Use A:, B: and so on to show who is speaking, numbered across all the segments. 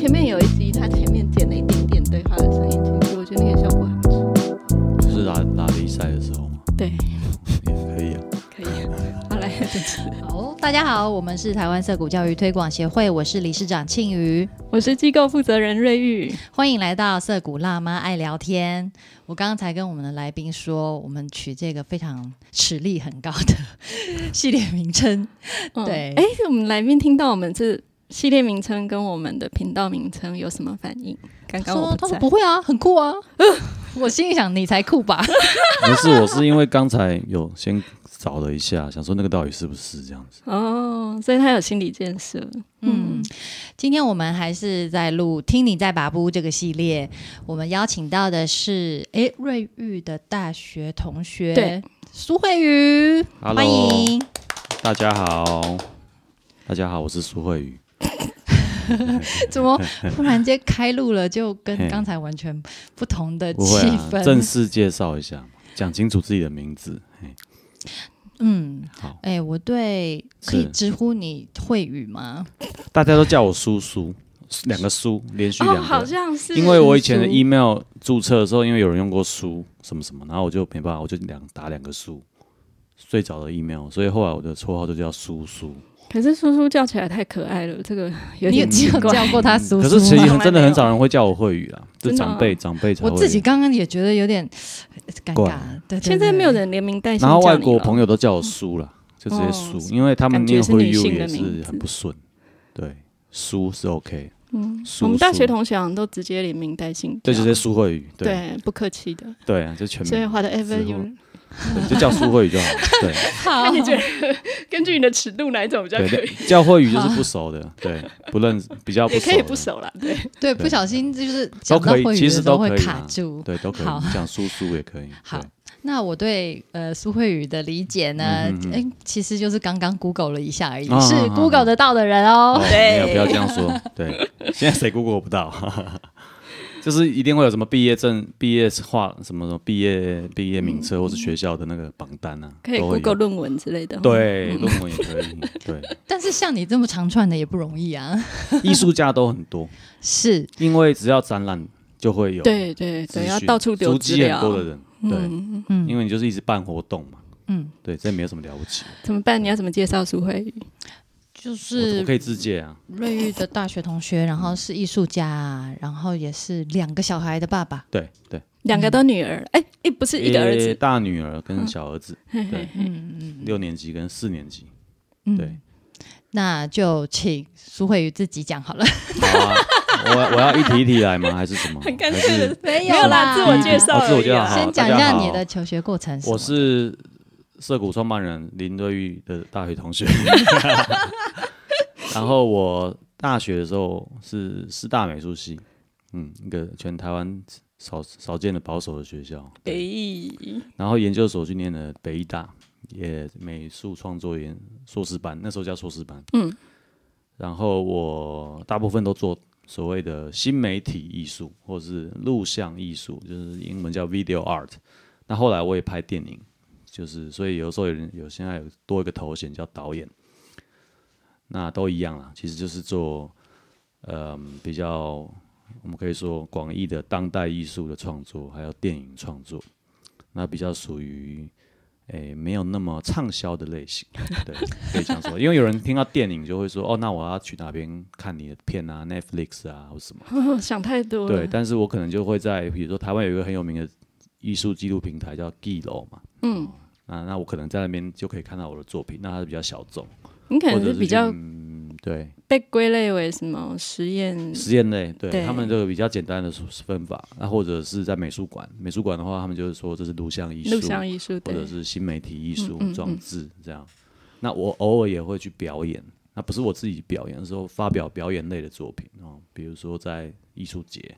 A: 前面有一集，他前面剪了一点点对话的声音进去，我觉得那个效果很不错。
B: 就是拉拉力赛的时候吗，
A: 对，
B: 也可以啊。
A: 可以。好，来，这次
C: 好，大家好，我们是台湾色谷教育推广协会，我是理事长庆瑜，
A: 我是机构负责人瑞玉。
C: 欢迎来到色谷辣妈爱聊天。我刚刚才跟我们的来宾说，我们取这个非常实力很高的 系列名称，
A: 嗯
C: 对
A: 哎、我们来宾听到我们这系列名称跟我们的频道名称有什么反应？刚刚我
C: 说他
A: 不在。
C: 说不会啊，很酷啊。我心里想，你才酷吧？
B: 不是，我是因为刚才有先找了一下，想说那个到底是不是这样子。
A: 哦，所以他有心理建设。
C: 嗯，今天我们还是在录《听你在把布》这个系列，我们邀请到的是诶瑞玉的大学同学，
A: 对，
C: 苏慧瑜
B: Hello
C: 欢迎。
B: 大家好，大家好，我是苏慧宇。
C: 怎么突然间开录了，就跟刚才完全不同的气氛？
B: 正式介绍一下，讲清楚自己的名字。
C: 嗯，
B: 好，
C: 哎、我对可以
B: 是
C: 直呼你慧宇吗？
B: 大家都叫我叔叔，两个叔，连续
A: 哦，
B: 两
A: 好。像是。
B: 因为我以前的 email 注册的时候，因为有人用过苏什么什么，然后我就没办法，我就两打两个苏。最早的 email，所以后来我的绰号就叫苏苏。
A: 可是叔叔叫起来太可爱了，这个 有
C: 你有
A: 点奇怪。
C: 叫过他叔叔吗？
B: 可是其实真的很少人会叫我慧宇啦，
A: 就
B: 长辈长辈才会。
C: 我自己刚刚也觉得有点呃尴尬。对对
A: 现在没有人连名带姓
B: 然后外国朋友都叫我叔了，就直接叔，
A: 哦
B: 因为他们念慧宇也是
A: 名字
B: 很不顺。对，叔是 OK，
A: 嗯，
B: 苏
A: 我们大学同学好像都直直接连名带姓，
B: 对，就直接苏慧宇。对
A: 对，不客气的。
B: 对啊，就全名，
A: 所以华的有，
B: 对 就叫苏慧宇就好。对
C: 好
A: 你觉得 根据你的尺度哪一种比较可
B: 对
A: 以？，
B: 叫慧宇就是不熟的，对，不认识比较不熟，
A: 也可以不，熟啦，对。
C: 对，不小心就是讲到慧宇
B: 可以其实
C: 的时候会
B: 都可以啊
C: 卡住。
B: 对，都可以
C: 好
B: 讲苏苏也可以。
C: 好，那我对呃苏慧宇的理解呢，哎、其实就是刚刚 Google 了一下而已，
B: 啊
C: 是 Google 得到的人哦。
B: 对，没有，不要这样说。对，现在谁 Google 不到？就是一定会有什么毕业证、毕业画什么什么毕业毕业名册，或是学校的那个榜单啊，
A: 可以 Google 论文之类的。，
B: 对，论文也可以。对，
C: 但是像你这么长串的也不容易啊。
B: 艺术家都很多，
C: 是，
B: 因为只要展览就会有
A: 对对对，要到处丢
B: 足迹
A: 资料。
B: 很多的人。对，
A: 嗯，
C: 嗯
B: 因为你就是一直办活动嘛。
C: 嗯，
B: 对，这没有什么了不起，
A: 怎么办？你要怎么介绍苏慧宇？
C: 就是
B: 我可以自荐啊。
C: 瑞玉的大学同学，然后是艺术家，然后也是两个小孩的爸爸。
B: 对对，
A: 两个都女儿，哎哎，不是一个儿子。
B: 大女儿跟小儿子，对，
C: 嗯嗯
B: 六年级跟四年级。
C: 嗯，
B: 对。
C: 那就请苏慧宇自己讲好了。
B: 好啊，我我要一题一题来吗？还是什么？
A: 很尴
B: 还
A: 尬的
C: 没
A: 没有啦，自我介绍
B: 哦自我
A: 而已啊。
B: 介绍
C: 先讲一下你的求学过程。
B: 我是涩谷创办人林瑞玉的大学同学，然后我大学的时候是师大美术系，嗯，一个全台湾少少见的保守的学校。北
A: 艺，
B: 然后研究所去念的北艺大，也美术创作研硕士班，那时候叫硕士班。
A: 嗯，
B: 然后我大部分都做所谓的新媒体艺术，或者是录像艺术，就是英文叫 video art。那后来我也拍电影，就是所以有时候有人有现在有多一个头衔叫导演，那都一样啦，其实就是做嗯比较我们可以说广义的当代艺术的创作，还有电影创作，那比较属于。诶，没有那么畅销的类型，对，可以这样说。因为有人听到电影就会说，哦，那我要去哪边看你的片啊，Netflix 啊，或什么。
A: 哦想太多了。
B: 对，但是我可能就会在，比如说台湾有一个很有名的艺术记录平台叫 g 楼嘛，
A: 嗯，
B: 啊那我可能在那边就可以看到我的作品，那它是比较小众，
A: 你可能是比较
B: 嗯，对，
A: 被归类为什么？实验？
B: 实验类，对
A: 对。
B: 他们这个比较简单的分法，那或者是在美术馆，美术馆的话，他们就是说这是录像艺术，
A: 录像艺术，
B: 或者是新媒体艺术
A: 嗯嗯、
B: 装置这样。那我偶尔也会去表演，那不是我自己表演的时候发表表演类的作品哦，比如说在艺术节，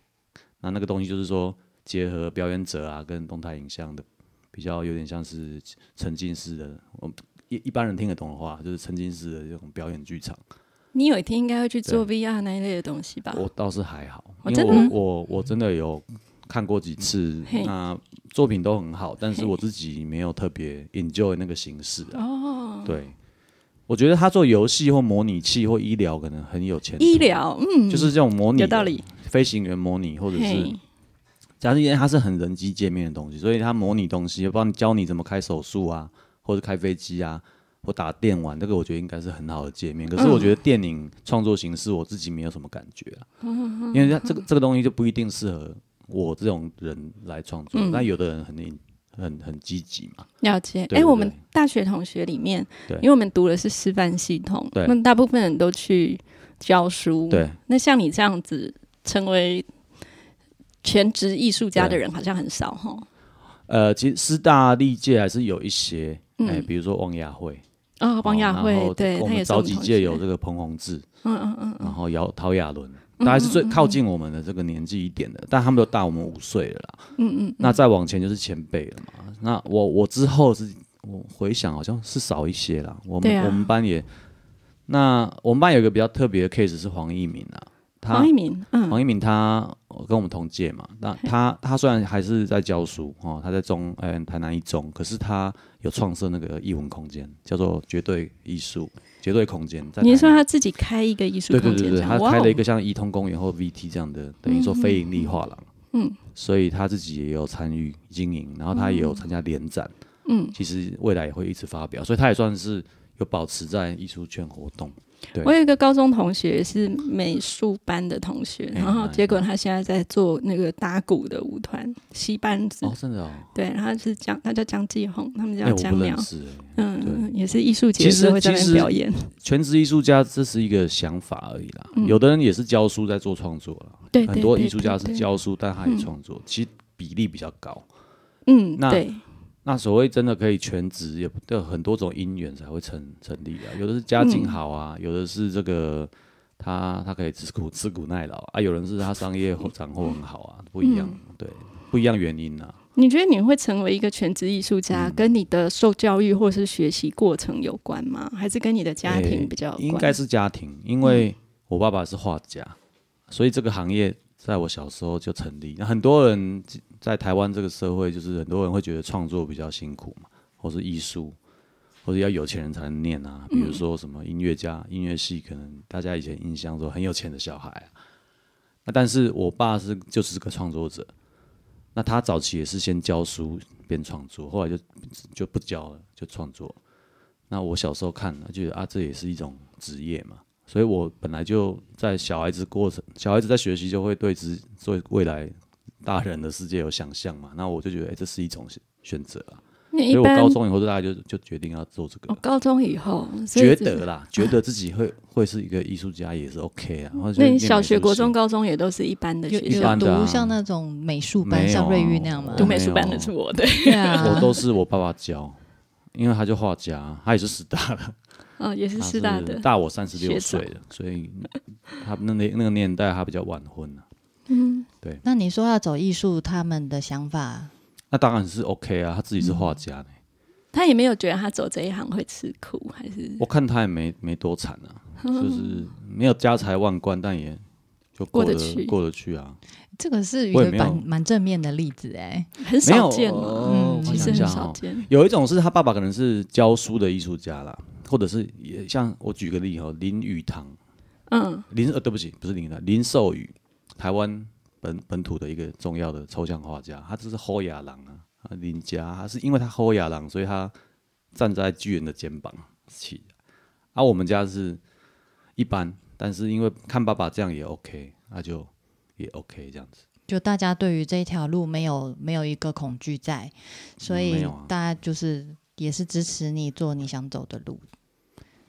B: 那那个东西就是说结合表演者啊跟动态影像的，比较有点像是沉浸式的，我们一一般人听得懂的话，就是沉浸式的这种表演剧场。
A: 你有一天应该会去做 VR 那一类的东西吧？
B: 我倒是还好，
A: 哦
B: 因为我我我真的有看过几次，
A: 嘿
B: 那作品都很好，但是我自己没有特别 enjoy 那个形式啊。
A: 哦，
B: 对，我觉得他做游戏或模拟器或医疗可能很有前途。
A: 医疗，嗯，
B: 就是这种模拟，
A: 有道理。
B: 飞行员模拟或者是
A: 嘿，
B: 假设因为它是很人机界面的东西，所以它模拟东西，帮你教你怎么开手术啊，或者开飞机啊，或打电玩，这个我觉得应该是很好的界面。可是我觉得电影创作形式我自己没有什么感觉啊，因为它这个这个东西就不一定适合我这种人来创作，
A: 嗯。
B: 但有的人很很很积极嘛，
A: 了解。哎，我们大学同学里面，因为我们读的是师范系统，
B: 对。
A: 那大部分人都去教书。
B: 对，
A: 那像你这样子成为全职艺术家的人，好像很少哈。
B: 呃，其实师大历届还是有一些，
A: 嗯
B: 哎、比如说王雅慧，
A: 啊，王雅慧
B: 哦，
A: 对
B: 我们早几届有
A: 学
B: 这个彭宏志，
A: 嗯嗯嗯
B: 然后姚陶亚伦，大概是最靠近我们的这个年纪一点的，但他们都大我们五岁了啦。
A: 嗯嗯，
B: 那再往前就是前辈了嘛。那我我之后是我回想好像是少一些啦。我们、
A: 啊
B: 我们班也，那我们班有一个比较特别的 case 是黄一鸣啊，他
A: 黄一鸣，嗯，
B: 黄一鸣他跟我们同届嘛，那他他虽然还是在教书哦，他在中呃台南一中，可是他有创设那个艺文空间，叫做绝对艺术绝对空间。在
A: 你是说他自己开一个艺术
B: 对对对对，
A: 空间？
B: 他开了一个像怡通公园或 VT 这样的，等于说非盈利画廊。
A: 嗯，
B: 所以他自己也有参与经营，然后他也有参加联展。
A: 嗯，
B: 其实未来也会一直发表，所以他也算是有保持在艺术圈活动。对。
A: 我有一个高中同学是美术班的同学，
B: 哎
A: 然后结果他现在在做那个打鼓的舞团戏班子，
B: 哦，真的哦，
A: 对，然后是江，他叫江继红，他们
B: 哎，
A: 叫江苗
B: 我不认，识哎。
A: 嗯，也是艺术节
B: 其实
A: 是会在表演，
B: 全职艺术家这是一个想法而已啦，
A: 嗯。
B: 有的人也是教书在做创作啦，
A: 对，
B: 很多艺术家是教书，但他也创作，其实比例比较高。
A: 嗯，
B: 那
A: 对，
B: 那所谓真的可以全职，也有很多种因缘才会成成立啊。有的是家境好啊，有的是这个他他可以吃苦吃苦耐劳啊，有人是他商业或掌握很好啊，不一样，对，不一样原因啊。
A: 你觉得你会成为一个全职艺术家，
B: 嗯
A: 跟你的受教育或是学习过程有关吗？还是跟你的家庭比较有关？
B: 应该是家庭，因为我爸爸是画家，所以这个行业在我小时候就成立。那很多人在台湾这个社会，就是很多人会觉得创作比较辛苦嘛，或是艺术，或者要有钱人才能念啊。比如说什么音乐家、音乐系，可能大家以前印象说很有钱的小孩啊。那但是我爸是就是个创作者，那他早期也是先教书边创作，后来就就不教了，就创作。那我小时候看了，觉得啊，这也是一种职业嘛，所以我本来就在小孩子过程，小孩子在学习就会对之对未来大人的世界有想象嘛，那我就觉得，哎、这是一种选选择啊，所以我高中以后就大概就就决定要做这个
A: 哦，，高中以后以
B: 觉得啦，觉得自己会会是一个艺术家也是 OK 啊。
A: 那你小学、国中、高中也都是一般的
C: 有有
A: 学校，
C: 读像那种美术班，像瑞玉
B: 啊
C: 那样吗？
A: 读？美术班的是我的，
C: 对啊，
B: 我都是我爸爸教，因为他就画家，他也是师大的，
A: 嗯，也是
B: 他
A: 师大的，
B: 大我三十六岁了，所以他那那那个年代他比较晚婚啊。
A: 嗯，对
C: 那你说要走艺术，他们的想法
B: 那当然是 OK 啊，他自己是画家呢、
A: 他也没有觉得他走这一行会吃苦，还是
B: 我看他也没没多惨啊，就是没有家财万贯，但也就过得
A: 去
B: 过得去啊。
C: 这个是一个蛮蛮正面的例子哎。
A: 很少见哦？
B: 呃
C: 嗯
A: 其实很少见。
B: 有一种是他爸爸可能是教书的艺术家啦，或者是也像我举个例哈，林语堂，
A: 嗯，
B: 林呃对不起，不是林语堂，林寿宇，台湾本本土的一个重要的抽象画家，他就是侯亚郎啊，啊林家，他是因为他侯亚郎，所以他站在巨人的肩膀起的。而、我们家是一般，但是因为看爸爸这样也 OK，那就也 OK 这样子。
C: 就大家对于这一条路没有没有一个恐惧在，所以大家就是也是支持你做你想走的路，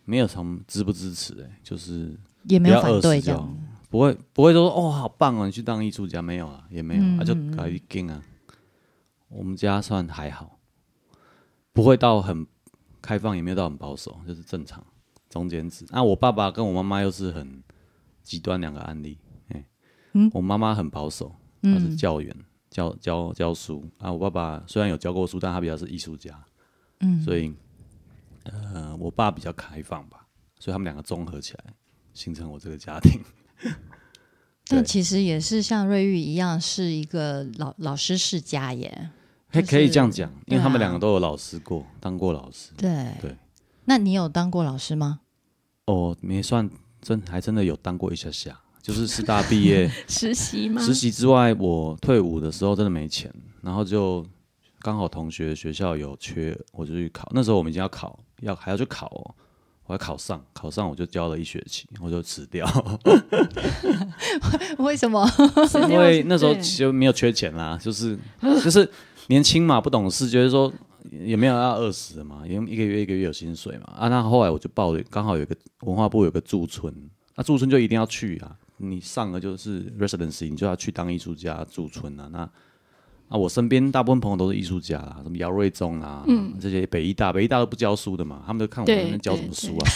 B: 没有什么支不支持哎、就是
C: 也没有反对这样。
B: 不会不会说哦好棒哦，你去当艺术家没有啊，也没有，
C: 嗯
B: 啊就搞一定啊。我们家算还好，不会到很开放，也没有到很保守，就是正常中间值。那、我爸爸跟我妈妈又是很极端两个案例，哎、
C: 嗯
B: 我妈妈很保守，她是
C: 嗯
B: 教员，教教教书啊。我爸爸虽然有教过书，但他比较是艺术家，
C: 嗯，
B: 所以呃，我爸比较开放吧，所以他们两个综合起来，形成我这个家庭。对
C: 但其实也是像瑞玉一样，是一个老老师世家耶。
B: 可以
C: 就是
B: 可以这样讲，因为他们两个都有老师过，当过老师。
C: 对
B: 对
C: 那你有当过老师吗？
B: 哦，没算真，还真的有当过一下下，就是师大毕业
A: 实习吗？
B: 实习之外，我退伍的时候真的没钱，然后就刚好同学学校有缺，我就去考。那时候我们已经要考，要还要去考哦，我还考上，考上我就教了一学期，我就辞掉，
C: 为什么？
B: 因 为那时候
A: 对
B: 就没有缺钱啦，就是就是年轻嘛，不懂事，觉得说也没有要饿死的嘛，因为一个月一个月有薪水嘛。啊，那后来我就报了，刚好有个文化部有个驻村，那驻村就一定要去啊，你上了就是 residency，你就要去当艺术家驻村啊。那啊，我身边大部分朋友都是艺术家啦，什么姚瑞忠啊，这些北医大，北医大都不教书的嘛，他们都看我
A: 对
B: 们在教什么书啊。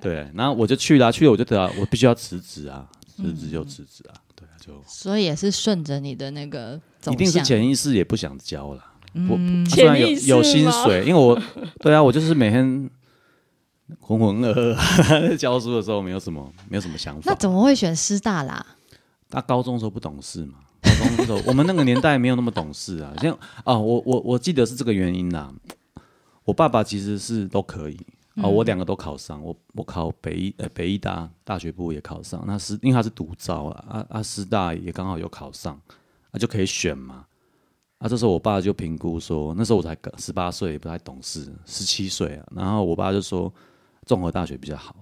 B: 对，然后我就去了，去了我就得啊，我必须要辞职啊，辞职就辞职啊，对啊，就
C: 所以也是顺着你的那个
B: 一定是潜意识也不想教了。我
C: 嗯
B: 虽然有
A: 潜意识
B: 有薪水，因为我对啊，我就是每天浑浑噩噩在 教书的时候，没有什么没有什么想法。
C: 那怎么会选师大啦？
B: 他高中的时候不懂事嘛，我们那个年代没有那么懂事啊。像啊，我我我记得是这个原因啦。我爸爸其实是都可以啊，我两个都考上，我我考北医呃北医大大学部也考上，那师因为他是独招啊，啊啊师大也刚好有考上，啊就可以选嘛。啊，这时候我爸就评估说，那时候我才十八岁，不太懂事，十七岁啊。然后我爸就说，综合大学比较好。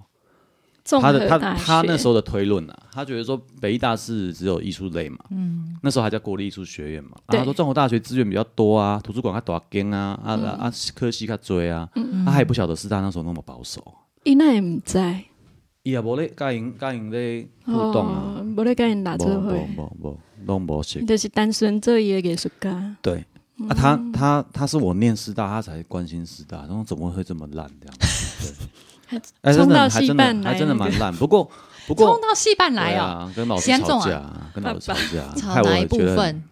A: 综
B: 他的他他那时候的推论啊，他觉得说北医大是只有艺术类嘛，嗯，那时候还叫国立艺术学院嘛，他说综合大学资源比较多啊，图书馆较大间啊，啊、啊啊科系较多啊，他还不晓得师大那时候那么保守，
A: 伊那也唔知，
B: 伊也无咧甲因甲因咧互动啊，
A: 哦，无咧甲因打
B: 无无
A: 做会，
B: 无无拢无识，
A: 就是单纯做伊个艺术家。
B: 对。啊，他他他是我念师大，他才关心师大，然后怎么会这么烂这样？对，哎，真
A: 冲到
B: 的还真
A: 戏办来
B: 的还真的蛮烂。不过不过
C: 冲到戏班来
B: 啊，跟老师吵架啊，跟老师吵架，
C: 吵
B: 害我觉得
C: 分？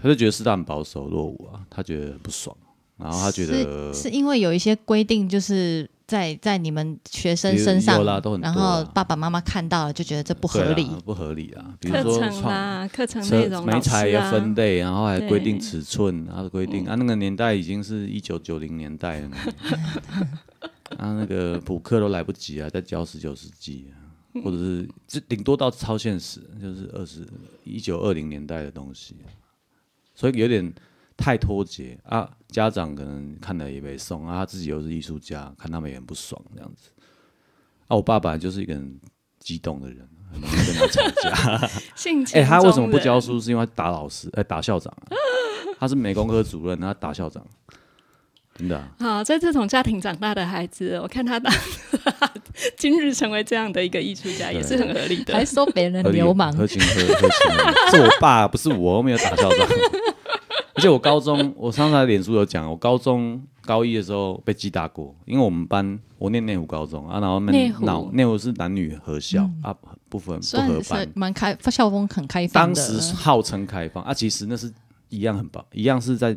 B: 他就觉得师大很保守落伍啊，他觉得不爽，然后他觉得
C: 是是因为有一些规定，就是在在你们学生身上
B: 有啦都，很多
C: 然后爸爸妈妈看到了就觉得这不合理。
B: 对啊，不合理啊。比如
A: 课
B: 说
A: 程
B: 创
A: 啦，课程内
B: 车
A: 容，老
B: 媒材要分类，然后还规定尺寸，然后规定啊，那个年代已经是一九九零年代了呢，啊，那个补课都来不及啊，在教十九世纪啊，或者是这顶多到超现实，就是二十一九二零年代的东西啊，所以有点太脱节啊。家长可能看了也没送啊，他自己又是艺术家，看他们也很不爽这样子。啊，我爸本来就是一个很激动的人，很容易跟他吵架。
A: 性情
B: 哎、他为什么不教？书？是因为他打老师，哎、打校长啊。他是美工科主任，他打校长，真的、啊。
A: 好，在这种家庭长大的孩子，我看他当 今日成为这样的一个艺术家，也是很合理的
C: 还。说别人流氓，
B: 合情合合情 是我爸，不是我，我没有打校长。而且我高中，我上次脸书有讲，我高中高一的时候被记大过，因为我们班我念内湖高中啊，然后
A: 内
B: 内湖是男女合校、啊，不分不合班，
C: 蛮开，校风很开放
B: 当
C: 的。
B: 时号称开放啊，其实那是一样很棒，一样是在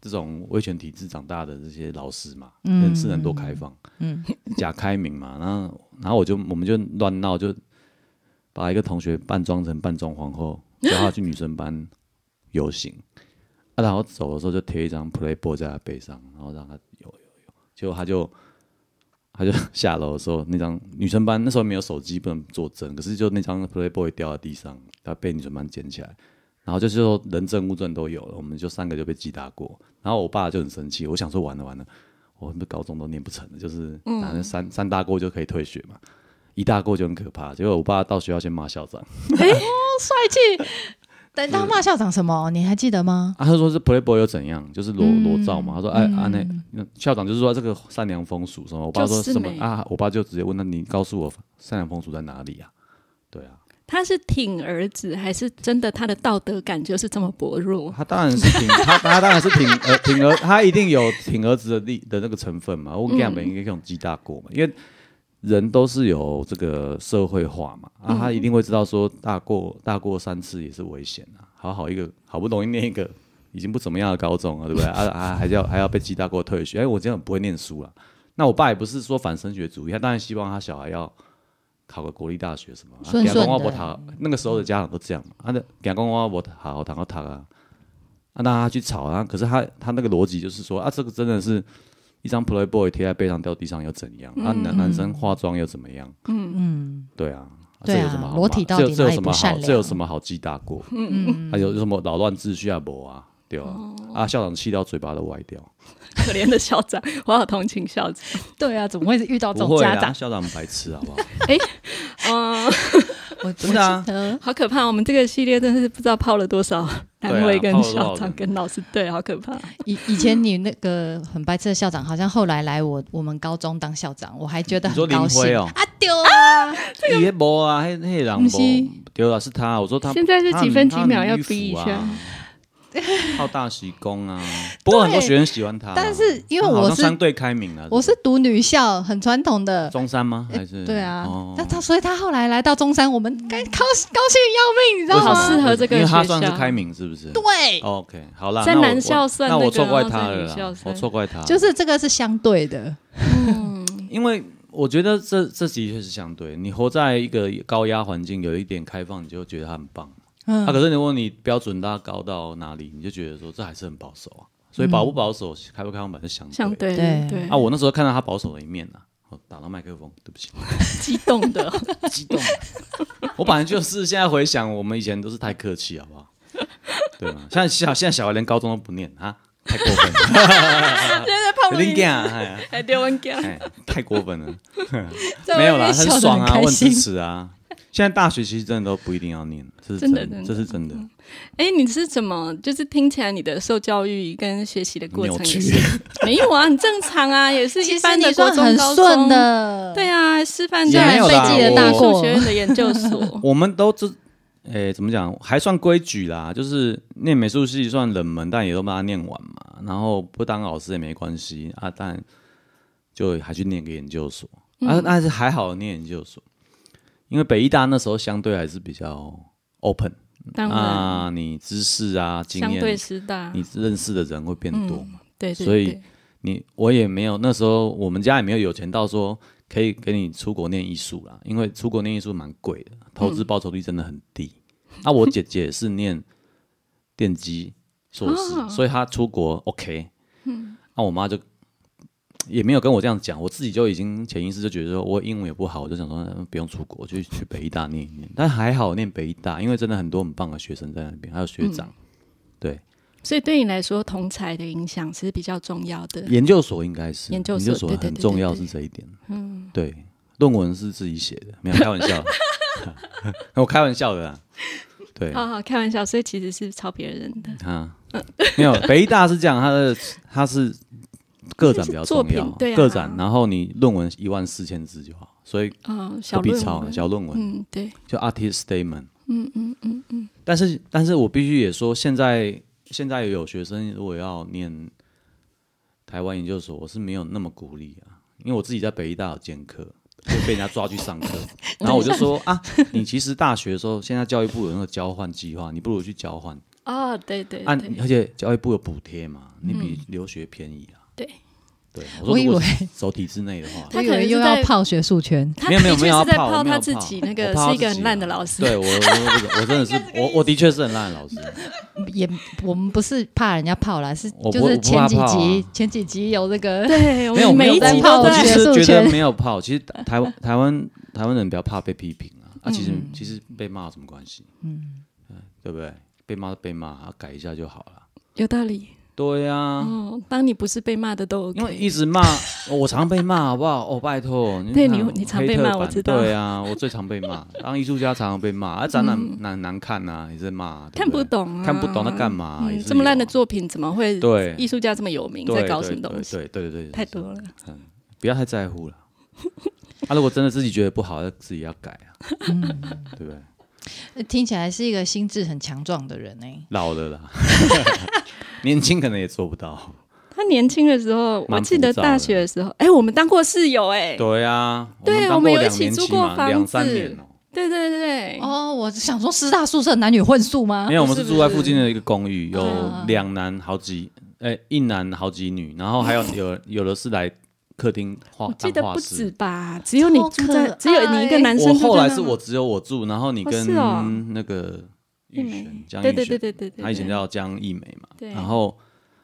B: 这种威权体制长大的这些老师嘛，人是能多开放，嗯，假开明嘛，然后然后我就我们就乱闹，就把一个同学扮装成扮装皇后，叫他去女生班游行，啊，然后走的时候就贴一张 Playboy 在他背上，然后让他有有有，结果他就。他就 下楼的时候，那张女生班那时候没有手机，不能作证，可是就那张 Playboy 掉在地上，他被女生班捡起来，然后就是说人证物证都有了，我们就三个就被记大过，然后我爸就很生气，我想说完了完了，我们高中都念不成了，就是反正三、三大过就可以退学嘛，一大过就很可怕，结果我爸到学校先骂校长，哎
C: 帅气。等他骂校长什么？你还记得吗？
B: 啊，他说是 Playboy 又怎样，就是裸裸照嘛，他说哎啊那那校长就是说这个善良风俗什么，我爸说什么啊，我爸就直接问那你告诉我善良风俗在哪里啊？对啊。
A: 他是挺儿子，还是真的他的道德感就是这么薄弱？
B: 他当然是挺 他，他当然是挺呃挺儿，他一定有挺儿子的力的那个成分嘛。我跟他们应该这种鸡大过嘛，因为人都是有这个社会化嘛，啊，他一定会知道说大过大过三次也是危险啊。好好一个好不容易念一个已经不怎么样的高中了，对不对？啊啊，还要还要被记大过退学，哎，我真的不会念书了。那我爸也不是说反升学主义，他当然希望他小孩要考个国立大学什么，啊
C: 顺顺的
B: 给他那个时候的家长都这样嘛，他的给他公我我好好谈好谈啊，啊，让他去吵啊，可是他他那个逻辑就是说啊，这个真的是一张 Playboy 贴在背上掉地上又怎样？啊，男男生化妆又怎么样？
C: 嗯，
B: 对啊，
C: 对啊
B: 这有什么好
C: 裸体
B: 骂这有这有什么好？这有什么好记大过？
C: 嗯嗯
B: 还有有什么扰乱秩序啊？不啊，对啊，
C: 哦
B: 啊，校长气到嘴巴都歪掉。
A: 可怜的校长，我好同情校长。
C: 对啊，怎么会遇到这种家长？
B: 校长很白痴，好不好？
A: 嗯，
C: 我
B: 真的啊
A: 好可怕！我们这个系列真的是不知道泡了多少 单位跟校长跟老师，对，好可怕。
C: 以以前你那个很白痴的校长，好像后来来我我们高中当校长，我还觉得很高兴
B: 哦
C: 啊丢啊！
B: 伊迄无啊，那那人
C: 不是
B: 无，对啊，是他。我说他
A: 现在是几分几秒要逼一下
B: 好大喜功啊！不过很多学生喜欢他啊，
C: 但是因为我是
B: 像相对开明了。
C: 我是读女校，很传统的。
B: 中山吗？还是
C: 对啊
B: 哦，
C: 那他所以他后来来到中山，我们该高高兴要命，你知道
A: 好适
C: 吗？
A: 合这个
B: 因为他算是开明，是不是？
C: 对
B: ，OK，好啦，
A: 在男校算那
B: 我错怪他了我错怪他，
C: 就是这个是相对的。
B: 嗯 因为我觉得这这的确是相对，你活在一个高压环境，有一点开放，你就会觉得他很棒。
C: 嗯
B: 啊，可是如果你标准拉高到哪里，你就觉得说这还是很保守啊。所以保不保守、开不开放版是相对。
A: 相对
C: 对
A: 对
B: 啊，我那时候看到他保守的一面啊，我，打到麦克风，对不起，
A: 激动的，
B: 激动。我本来就是现在回想，我们以前都是太客气，好不好？对吗？现在小现在小孩连高中都不念啊，太过分了，
A: 现在泡
B: 有点干，哎
A: 还丢文干，
B: 哎，太过分了。
C: 在
B: 没有啦，很爽啊，我很
C: 开心
B: 支持啊。现在大学其实真的都不一定要念，这是真
A: 真的真的
B: 这是真的。
A: 哎，你是怎么？就是听起来你的受教育跟学习的过程也是 没有啊，很正常啊，也是一般的中高
C: 顺
A: 中。
C: 的，
A: 对啊，师范
B: 也没有啦
A: 飞机的
B: 我
A: 大数学院的研究所，
B: 我 们都这，诶、怎么讲？还算规矩啦，就是念美术系算冷门，但也都把它念完嘛。然后不当老师也没关系啊，但就还去念个研究所、啊，那是还好念研究所，因为北医大那时候相对还是比较 open
A: 当然。
B: 啊，你知识啊经
A: 相对
B: 验，
A: 师大，
B: 你认识的人会变多。嘛。
A: 对对，
B: 所以你我也没有那时候我们家也没有有钱到说可以给你出国念艺术啦，因为出国念艺术蛮贵的，投资报酬率真的很低。那、我姐姐是念电机硕士，
A: 哦
B: 所以她出国 OK。嗯，那、我妈就也没有跟我这样讲，我自己就已经潜意识就觉得说我英文也不好，我就想说嗯不用出国，就去北医大念一念。但还好念北医大，因为真的很多很棒的学生在那边，还有学长。对，
A: 所以对你来说，同才的影响是比较重要的。
B: 研究所应该是
A: 研究所
B: 很重要是这一点。嗯，对，论文是自己写的，没有开玩笑，我开玩笑的啦。对
A: 好好开玩笑，所以其实是抄别人的。
B: 啊，没有北医大是这样，他的他是个展比较重要个展，然后你论文一万四千字就好，所以
A: 嗯，小
B: 必抄呢？
A: 论文，
B: 小论文
A: 嗯，对，
B: 就 artist statement。
A: 嗯嗯嗯嗯，
B: 但是，但是我必须也说，现在现在有学生如果要念台湾研究所，我是没有那么鼓励啊，因为我自己在北医大有兼课，就被人家抓去上课，然后我就说啊，你其实大学的时候，现在教育部有那个交换计划，你不如去交换，
A: 哦，对对
B: 按、
A: 对，
B: 而且教育部有补贴嘛，你比留学便宜啊。
A: 对，
B: 对，
C: 我以为
B: 说如果是走体制内的话，
A: 他可能
C: 又要泡学术圈，
A: 他
B: 没有没有
A: 的确是在
B: 没有要泡
A: 泡他自己那个是一个很烂的老师。
B: 对我我我我真的是 我我的确是很烂的老师，
C: 也我们不是怕人家泡啦，是就是前几集前几集有这个
A: 对，我
B: 没有
A: 们每一集
B: 没有我
C: 泡
A: 都在
B: 我其实
C: 学术
B: 觉得
C: 圈
B: 没有泡，其实台湾台湾台湾人比较怕被批评啊，啊，其实
C: 嗯
B: 其实被骂有什么关系？嗯，对不对？被骂就被骂，啊，改一下就好了。
A: 有道理。
B: 对呀、
A: 嗯，当你不是被骂的都 OK，
B: 因为一直骂，哦 我常被骂，好不好？哦，拜托，
A: 对你你常被骂我知道
B: 对啊，我最常被骂，当艺术家常常被骂，啊，展览难难看呐，也是骂，
A: 看不懂啊，
B: 看不懂他干嘛？
A: 这么烂的作品怎么会
B: 对
A: 艺术家这么有名，在搞什么
B: 对
A: 东西？
B: 对对对对，
A: 太多了。
B: 不要太在乎了。啊，如果真的自己觉得不好，要自己要改啊，对不对？
C: 听起来是一个心智很强壮的人哎、
B: 老了啦，年轻可能也做不到。
A: 他年轻的时候，我
B: 蛮
A: 记得大学的时候，哎，我们当过室友，哎，
B: 对啊，
A: 对我们有一起租过房子。
B: 三年哦。
A: 对对对，
C: 哦，我想说师大宿舍男女混宿吗？
B: 没？有，我们
A: 是
B: 是住在附近的一个公寓，有
C: 啊
B: 两男好几，哎，一男好几女，然后还有 有有的是来客厅画
A: 我记得不
B: 当画室。
A: 止。吧，只有你住在，只有你一个男生
B: 我后来是我只有我住，然后你
A: 哦
B: 跟那个玉
A: 玉梅。
B: 璇江
A: 对对
B: 玉璇
A: 对对对对，
B: 他以前叫江艺梅嘛，
A: 对。
B: 然后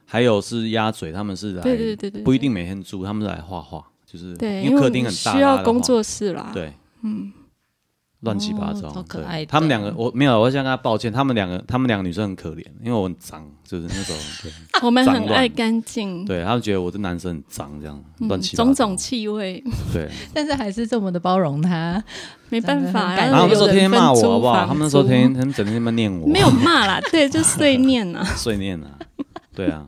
B: 还有是鸭嘴，他们是来
A: 对对对对，
B: 不一定每天住，他们是来画画，就是
A: 对，
B: 因为客厅很大，
A: 需要工作室啦。
B: 对，嗯，乱七八糟，
C: 哦超可爱的
B: 他们两个我没有，我想跟他抱歉，他们两个他们两个女生很可怜，因为我很脏，就是那种 对
A: 我们很爱干净，
B: 对他们觉得我的男生很脏，这样
A: 嗯
B: 乱七八糟，
A: 种种气味，
B: 对。
C: 但是还是这么的包容他。
A: 没办法。然后
B: 然后他们那时候天天骂我，好不好？他们那时候天天他们整天在那边念我，
A: 没有骂啦，对，就碎念啊。
B: 碎念啊，对啊。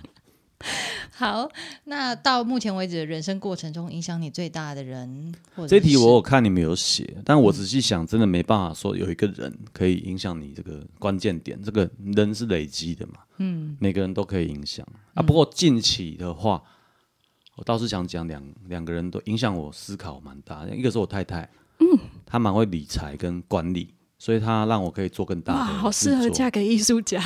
C: 好，那到目前为止的人生过程中，影响你最大的人，或者
B: 这题
C: 是
B: 我有看你们有写，但我仔细想，真的没办法说有一个人可以影响你这个关键点。这个人是累积的嘛，嗯，每个人都可以影响啊。不过近期的话，我倒是想讲两两个人都影响我思考蛮大的。一个是我太太，嗯，她蛮会理财跟管理，所以她让我可以做更大
A: 哇，好适合嫁给艺术家。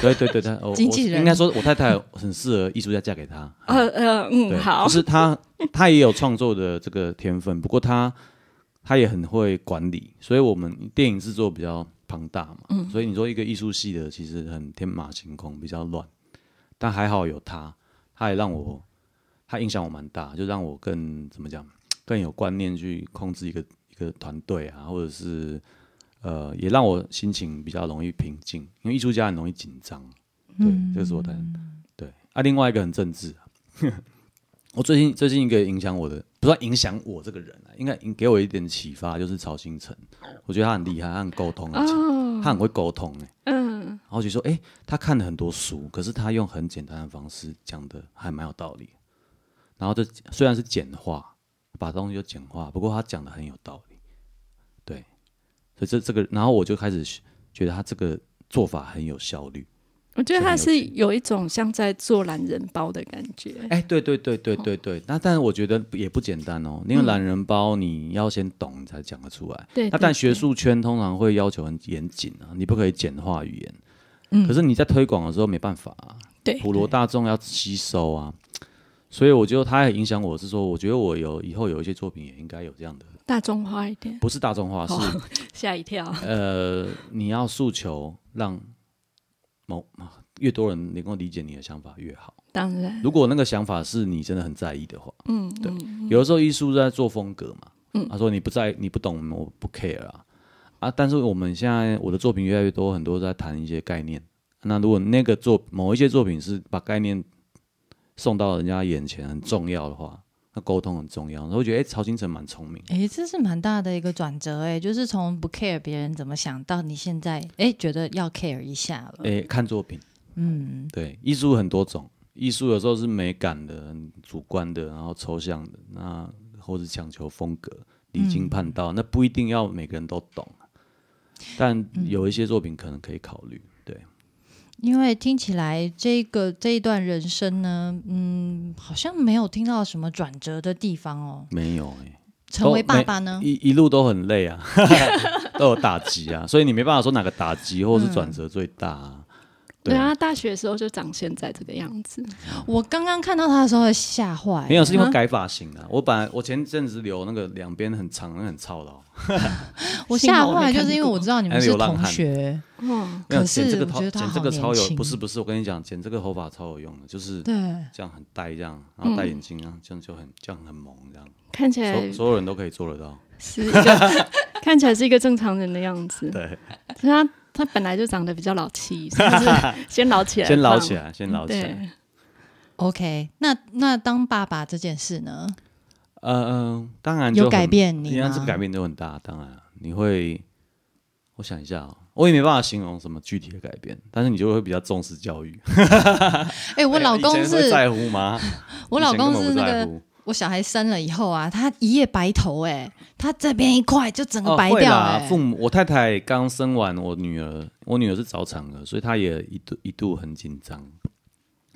B: 对对对对，她我
C: 经纪人。
B: 我应该说，我太太很适合艺术家嫁给他。
A: 呃呃，嗯，好。
B: 就，是他，他也有创作的这个天分，不过他他也很会管理，所以我们电影制作比较庞大嘛，
A: 嗯。
B: 所以你说一个艺术系的其实很天马行空，比较乱，但还好有他，他也让我，他影响我蛮大，就让我更怎么讲，更有观念去控制一个一个团队啊，或者是呃，也让我心情比较容易平静，因为艺术家很容易紧张，对，这是我的对啊，另外一个很政治啊。我最近最近一个影响我的，不算影响我这个人啊，应该给我一点启发，就是曹星辰。我觉得他很厉害，他很沟通很强，他很会沟通哎、
A: 嗯，
B: 然后就说，哎、他看了很多书，可是他用很简单的方式讲的还蛮有道理。然后这虽然是简化，把东西就简化，不过他讲的很有道理。对，所以这这个，然后我就开始觉得他这个做法很有效率。
A: 我觉得他是
B: 有
A: 一种像在做懒人包的感觉。
B: 哎、对对对对对对，那但是我觉得也不简单哦，因为懒人包你要先懂，你才讲得出来。
A: 对，
B: 那但学术圈通常会要求很严谨啊，你不可以简化语言。
C: 嗯
B: 可是你在推广的时候没办法啊，
A: 对
B: 普罗大众要吸收啊，所以我觉得它也影响我是说，我觉得我有以后有一些作品也应该有这样的，
A: 大众化一点，
B: 不是大众化，是
A: 哦 吓一跳。
B: 呃，你要诉求让某越多人能够理解你的想法越好。
A: 当然，
B: 如果那个想法是你真的很在意的话，
A: 嗯，
B: 对
A: 嗯
B: 有的时候艺术在做风格嘛，嗯，他说你不在，你不懂，我不 care 啊，啊，但是我们现在我的作品越来越多，很多在谈一些概念。那如果那个作某一些作品是把概念送到人家眼前很重要的话，那沟通很重要。然后我觉得，哎、曹金成蛮聪明，
C: 哎，这是蛮大的一个转折，哎，就是从不 care 别人怎么想到你现在，哎，觉得要 care 一下了。
B: 哎、看作品，
C: 嗯，
B: 对，艺术很多种，艺术有时候是美感的、很主观的，然后抽象的，那或者强求风格、离经叛道，那不一定要每个人都懂，但有一些作品可能可以考虑。对，
C: 因为听起来这个这一段人生呢，嗯，好像没有听到什么转折的地方哦。
B: 没有哎、
C: 成为爸爸呢？
B: 一一路都很累啊，都有打击啊，所以你没办法说哪个打击或是转折最大啊。
A: 对啊，他大学的时候就长现在这个样子。
C: 我刚刚看到他的时候吓坏，
B: 没有，是因为
C: 啊？
B: 改发型啊。我本来我前阵子留那个两边很长，那很操劳。
C: 我吓坏，就是因为我知道你们是同学，
A: 嗯，
B: 没有
C: 可是
B: 剪这个头，
C: 我觉得他
B: 剪这个超有，不是不是，我跟你讲，剪这个头发超有用的，就是
C: 对，
B: 这样很呆这样，然后戴眼镜啊，这样就很这样很萌这样，
A: 看起来
B: 所所有人都可以做得到。
A: 是一个 看起来是一个正常人的样子。
B: 对，
A: 他他本来就长得比较老气，是不是？先老起来，
B: 先老起。来，先老起来。
A: 对
C: ，OK，那那当爸爸这件事呢，
B: 呃嗯，当然
C: 有改变你
B: 当然
C: 吗？
B: 是改变都很大，当然你会，我想一下哦，我也没办法形容什么具体的改变，但是你就会比较重视教育。
C: 哎、我老公是，
B: 在乎吗？
C: 我老公是那个，我小孩生了以后啊，他一夜白头、哎，他这边一块就整个
B: 哦
C: 白掉、
B: 会啦
C: 哎、
B: 父母，我太太刚生完我女儿，我女儿是早产儿，所以她也一度一度很紧张，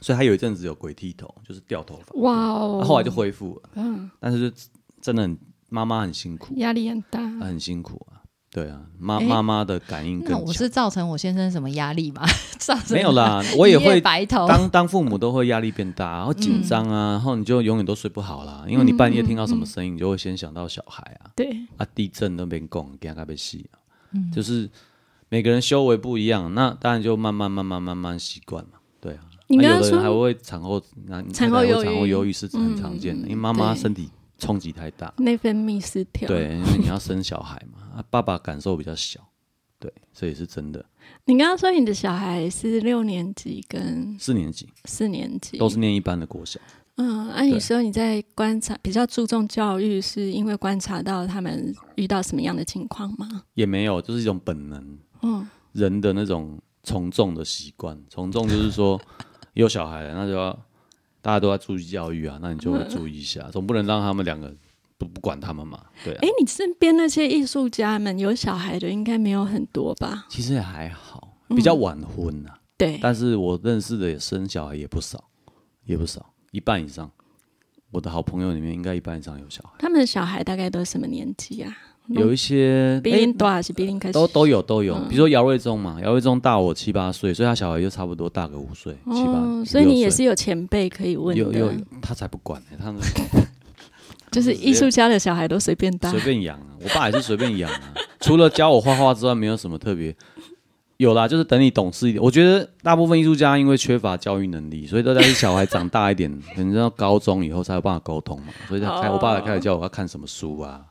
B: 所以她有一阵子有鬼剃头，就是掉头发。
A: 哇哦，
B: 她后来就恢复了，
A: 嗯，
B: 但是就真的很妈妈很辛苦，
A: 压力很大。
B: 很辛苦啊。对啊，妈
C: 诶
B: 妈妈的感应更
C: 我是造成我先生什么压力吗？造成
B: 没有啦，我也会
C: 白头。
B: 当当父母都会压力变大，然后紧张啊，然后你就永远都睡不好啦，因为你半夜听到什么声音，你就会先想到小孩啊，
A: 对，
B: 啊地震那边拱，给他被吸啊，就是每个人修为不一样，那当然就慢慢慢慢慢慢习惯嘛，对啊，
A: 你刚刚
B: 啊有的人还
A: 说
B: 会产后男
A: 产后
B: 产后忧郁是很常见的，
A: 嗯
B: 因为妈妈身体冲击太大，
A: 内分泌失调，
B: 对，因为你要生小孩嘛，啊，爸爸感受比较小，对，这也是真的。
A: 你刚刚说你的小孩是六年级跟
B: 四年级
A: 四年级，
B: 都是念一般的国小，
A: 嗯，按、你说你在观察比较注重教育，是因为观察到他们遇到什么样的情况吗？
B: 也没有，就是一种本能，
A: 嗯，
B: 人的那种从众的习惯。从众就是说，有小孩了，那就要大家都要注意教育啊，那你就会注意一下，总不能让他们两个不不管他们嘛，对啊
A: 哎、。你身边那些艺术家们有小孩的应该没有很多吧？
B: 其实也还好，比较晚婚啊，
A: 对，
B: 但是我认识的也生小孩也不少，也不少，一半以上。我的好朋友里面应该一半以上有小孩，
A: 他们的小孩大概都什么年纪啊？
B: 有一些
A: 比你多还是比你开始？
B: 都都有都有，
A: 嗯
B: 比如说姚瑞忠嘛，姚瑞忠大我七八岁，所以他小孩就差不多大个五岁、七八
A: 哦，，所以你也是有前辈可以问
B: 有有，他才不管呢、他们
A: 就是艺术家的小孩都随便带
B: 随。便养啊，我爸也是随便养啊，除了教我画画之外，没有什么特别。有啦，就是等你懂事一点。我觉得大部分艺术家因为缺乏教育能力，所以都在小孩长大一点，可能到高中以后才有办法沟通嘛。所以他开，
A: 哦
B: 我爸才开始教我要看什么书啊，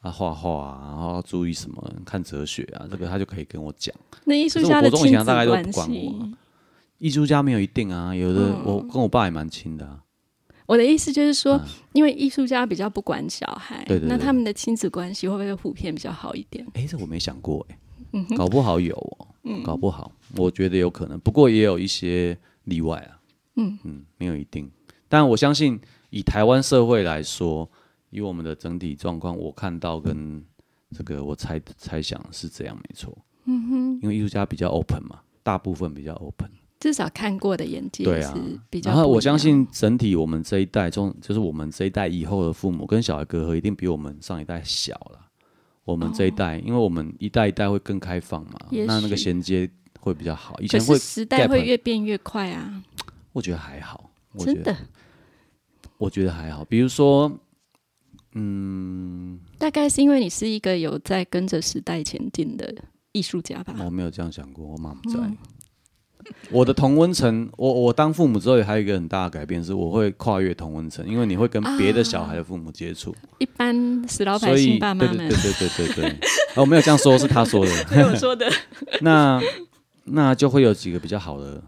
B: 啊画画啊，然后要注意什么，看哲学啊，这个他就可以跟我讲。
A: 那艺术家
B: 我
A: 亲子
B: 前大概都不
A: 关
B: 管我
A: 系，
B: 艺术家没有一定啊，有的
A: 嗯
B: 我跟我爸也蛮亲的啊。
A: 我的意思就是说，
B: 嗯。
A: 因为艺术家比较不管小孩，
B: 对对对。
A: 那他们的亲子关系会不会普遍比较好一点？
B: 哎、这我没想过哎、
A: 嗯
B: 搞不好有哦、搞不好，我觉得有可能，不过也有一些例外啊，
A: 嗯。
B: 嗯，没有一定，但我相信以台湾社会来说，以我们的整体状况，我看到跟这个我猜猜想是这样没错，嗯哼，因为艺术家比较 open 嘛，大部分比较 open，
A: 至少看过的眼界是
B: 对啊
A: 比较。
B: 然后我相信整体我们这一代中，就是我们这一代以后的父母跟小孩隔阂一定比我们上一代小了。我们这一代，因为我们一代一代会更开放嘛，那那个衔接会比较好。以
A: 可
B: 前会
A: 是时代会越变越快啊，
B: 我觉得还好，我觉得
A: 真的。
B: 我觉得还好。比如说，嗯，
A: 大概是因为你是一个有在跟着时代前进的艺术家吧？
B: 我没有这样想过，我妈不在。
A: 嗯
B: 我的同温层，我我当父母之后，也还有一个很大的改变，是我会跨越同温层，因为你会跟别的小孩的父母接触，
A: 一般死老百姓爸妈们。
B: 对对对对对对对，哦，没有这样说，是他说的。
A: 没有说的，
B: 那那就会有几个比较好的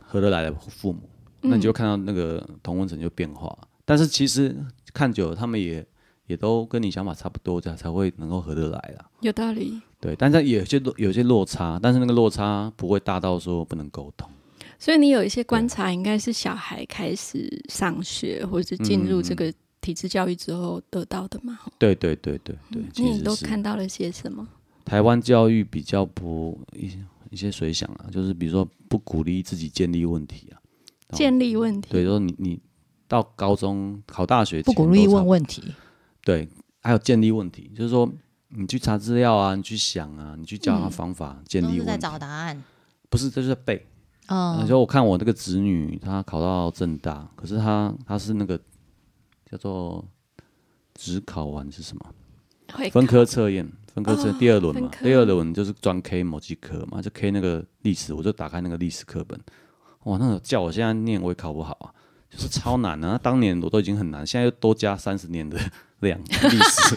B: 合得来的父母，
A: 嗯
B: 那你就看到那个同温层就变化。但是其实看久了，他们也也都跟你想法差不多，这样才会能够合得来啦。
A: 有道理。
B: 对，但是有些落有些落差，但是那个落差不会大到说不能沟通。
A: 所以你有一些观察，应该是小孩开始上学或者是进入这个体制教育之后得到的嘛？
B: 对对对对对，
A: 那你都看到了些什么？
B: 台湾教育比较不一些一些水想啊，就是比如说不鼓励自己建立问题啊。哦
A: 建立问题，
B: 对，说你你到高中考大学
C: 不鼓励问问题，
B: 对，还有建立问题，就是说你去查资料啊，你去想啊，你去教他
A: 嗯
B: 方法、建
C: 都是在
B: 立问题，
C: 找答案。
B: 不是这就是背。
C: 嗯
B: 而且我看我那个侄女，她考到正大，可是她她是那个叫做只考完是什么？
A: 会
B: 分科测验，分科测
A: 哦
B: 第二轮嘛，第二轮就是专 K 某几科嘛，就 K 那个历史，我就打开那个历史课本，哇，那个叫我现在念我也考不好啊，就是超难啊！当年我都已经很难，现在又多加三十年的量，历史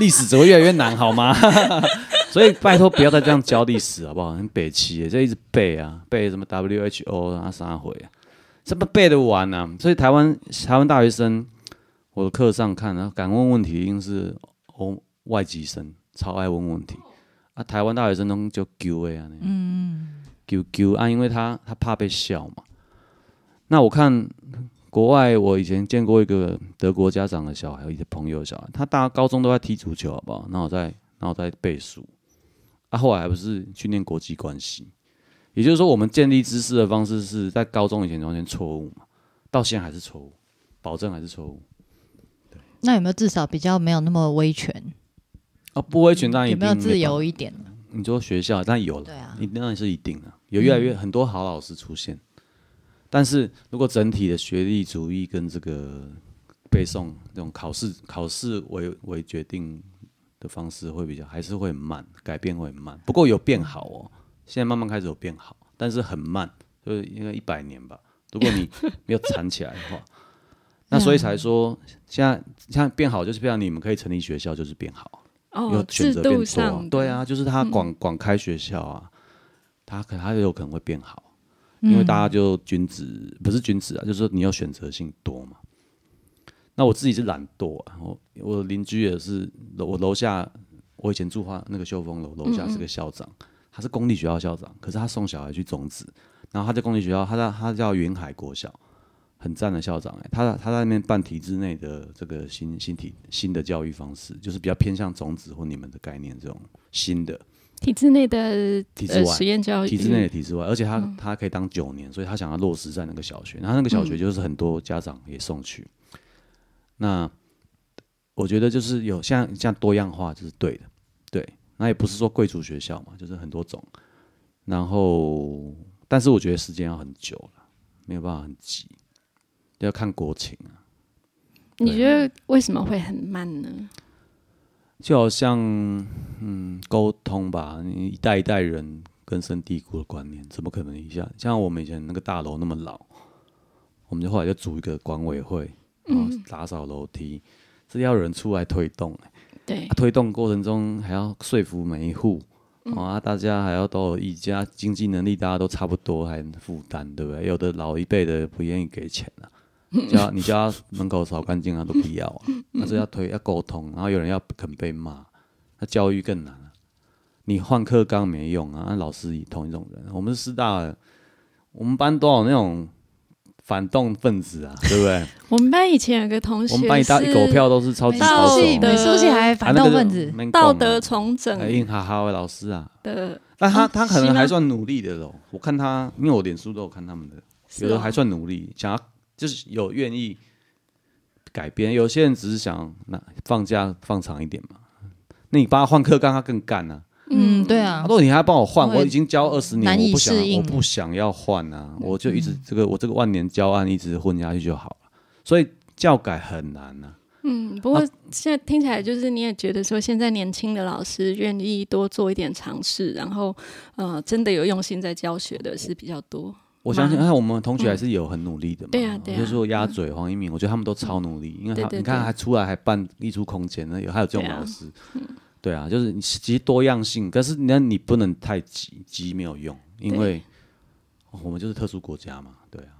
B: 历史只会越来越难，好吗？所以拜托不要再这样教历史好不好？很北齐耶，就一直背啊，背什么 WHO 啊啥回啊，怎么背得完啊？所以台湾台湾大学生，我的课上看啊，敢问问题一定是欧外籍生，超爱问问题啊。台湾大学生都就丢的啊，嗯，，Q Q 啊，因为他他怕被笑嘛。那我看国外，我以前见过一个德国家长的小孩，一个朋友的小孩，他大高中都在踢足球，好不好？然后我在然后在背书，啊，后来还不是去念国际关系。也就是说，我们建立知识的方式是在高中以前完全错误嘛，到现在还是错误，保证还是错误。
C: 那有没有至少比较没有那么威权？
B: 啊，不威权当然
C: 有没有自由一点？
B: 你说学校，但有了，
C: 对啊，
B: 一定那是一定的，有越来越很多好老师出现。但是如果整体的学历主义跟这个背诵这种考试考试为为决定的方式会比较还是会很慢，改变会很慢。不过有变好哦，现在慢慢开始有变好，但是很慢，就是应该一百年吧，如果你没有缠起来的话，那 所以才说现在像变好，就是变你们可以成立学校，就是变好，
A: 哦
B: 有，选
A: 制
B: 择变多啊。
A: 度上，
B: 对啊，就是他广广开学校啊，他可他有可能会变好，因为大家就君子不是君子啊，就是说你要选择性多嘛。那我自己是懒惰啊，我我邻居也是，楼我楼下我以前住花那个秀峰楼，楼下是个校长，他是公立学校校长，可是他送小孩去种子，然后他在公立学校，他在他叫云海国小，很赞的校长哎、他他在那边办体制内的这个新新体新的教育方式，就是比较偏向种子或你们的概念这种新的
A: 体制内的呃
B: 体制外
A: 实验教育，
B: 体制内的体制外，而且他、他可以当九年，所以他想要落实在那个小学，然后那个小学就是很多家长也送去。那我觉得就是有像像多样化，就是对的，对。那也不是说贵族学校嘛，就是很多种。然后，但是我觉得时间要很久了，没有办法很急，要看国情啊。
A: 你觉得为什么会很慢呢？
B: 就好像嗯沟通吧，你一代一代人根深蒂固的观念，怎么可能一下？像我们以前那个大楼那么老，我们就后来就组一个管委会，然后打扫楼梯，这要有人出来推动、欸
A: 对
B: 啊，推动过程中还要说服每一户。哦啊，大家还要都有意见，啊经济能力大家都差不多，还负担，对不对？有的老一辈的不愿意给钱啊，叫你叫他门口扫干净啊，都不要啊。那是要推要沟通，然后有人要肯被骂，那教育更难啊。你换课纲没用啊，那老师也同一种人。我们是师大的，我们班多少那种反动分子啊，对不对？
A: 我们班以前有个同学
B: 我们班一大一狗票都是超级
C: 美
B: 保守的，
C: 术系美术系还反动分子，
A: 道德重整
B: 哎硬哈哈的老师啊。
A: 的，
B: 但他
A: 哦
B: 他可能还算努力的喽。我看他，因为我脸书都有看他们的，有的还算努力，想要就是有愿意改变。有些人只是想那放假放长一点嘛。那你帮他换课纲，他更干啊。
C: 嗯，对啊
B: 他，说你还帮我换，我已经教二十年，
C: 难以
B: 我不想我不想要换啊，我就一直这个我这个万年教案一直混下去就好了。所以教改很难啊。
A: 嗯，不过现在听起来就是你也觉得说，现在年轻的老师愿意多做一点尝试，然后呃，真的有用心在教学的是比较多。
B: 我相信，
A: 吗
B: 看我们同学还是有很努力的嘛。
A: 对啊对啊。
B: 就是说鸭嘴、黄一鸣，我觉得他们都超努力，因为他你看
A: 对。
B: 还出来还办艺术空间呢，有还有这种老师。对啊，就是你其实多样性，可是那你不能太急，急没有用，因为哦我们就是特殊国家嘛，对啊，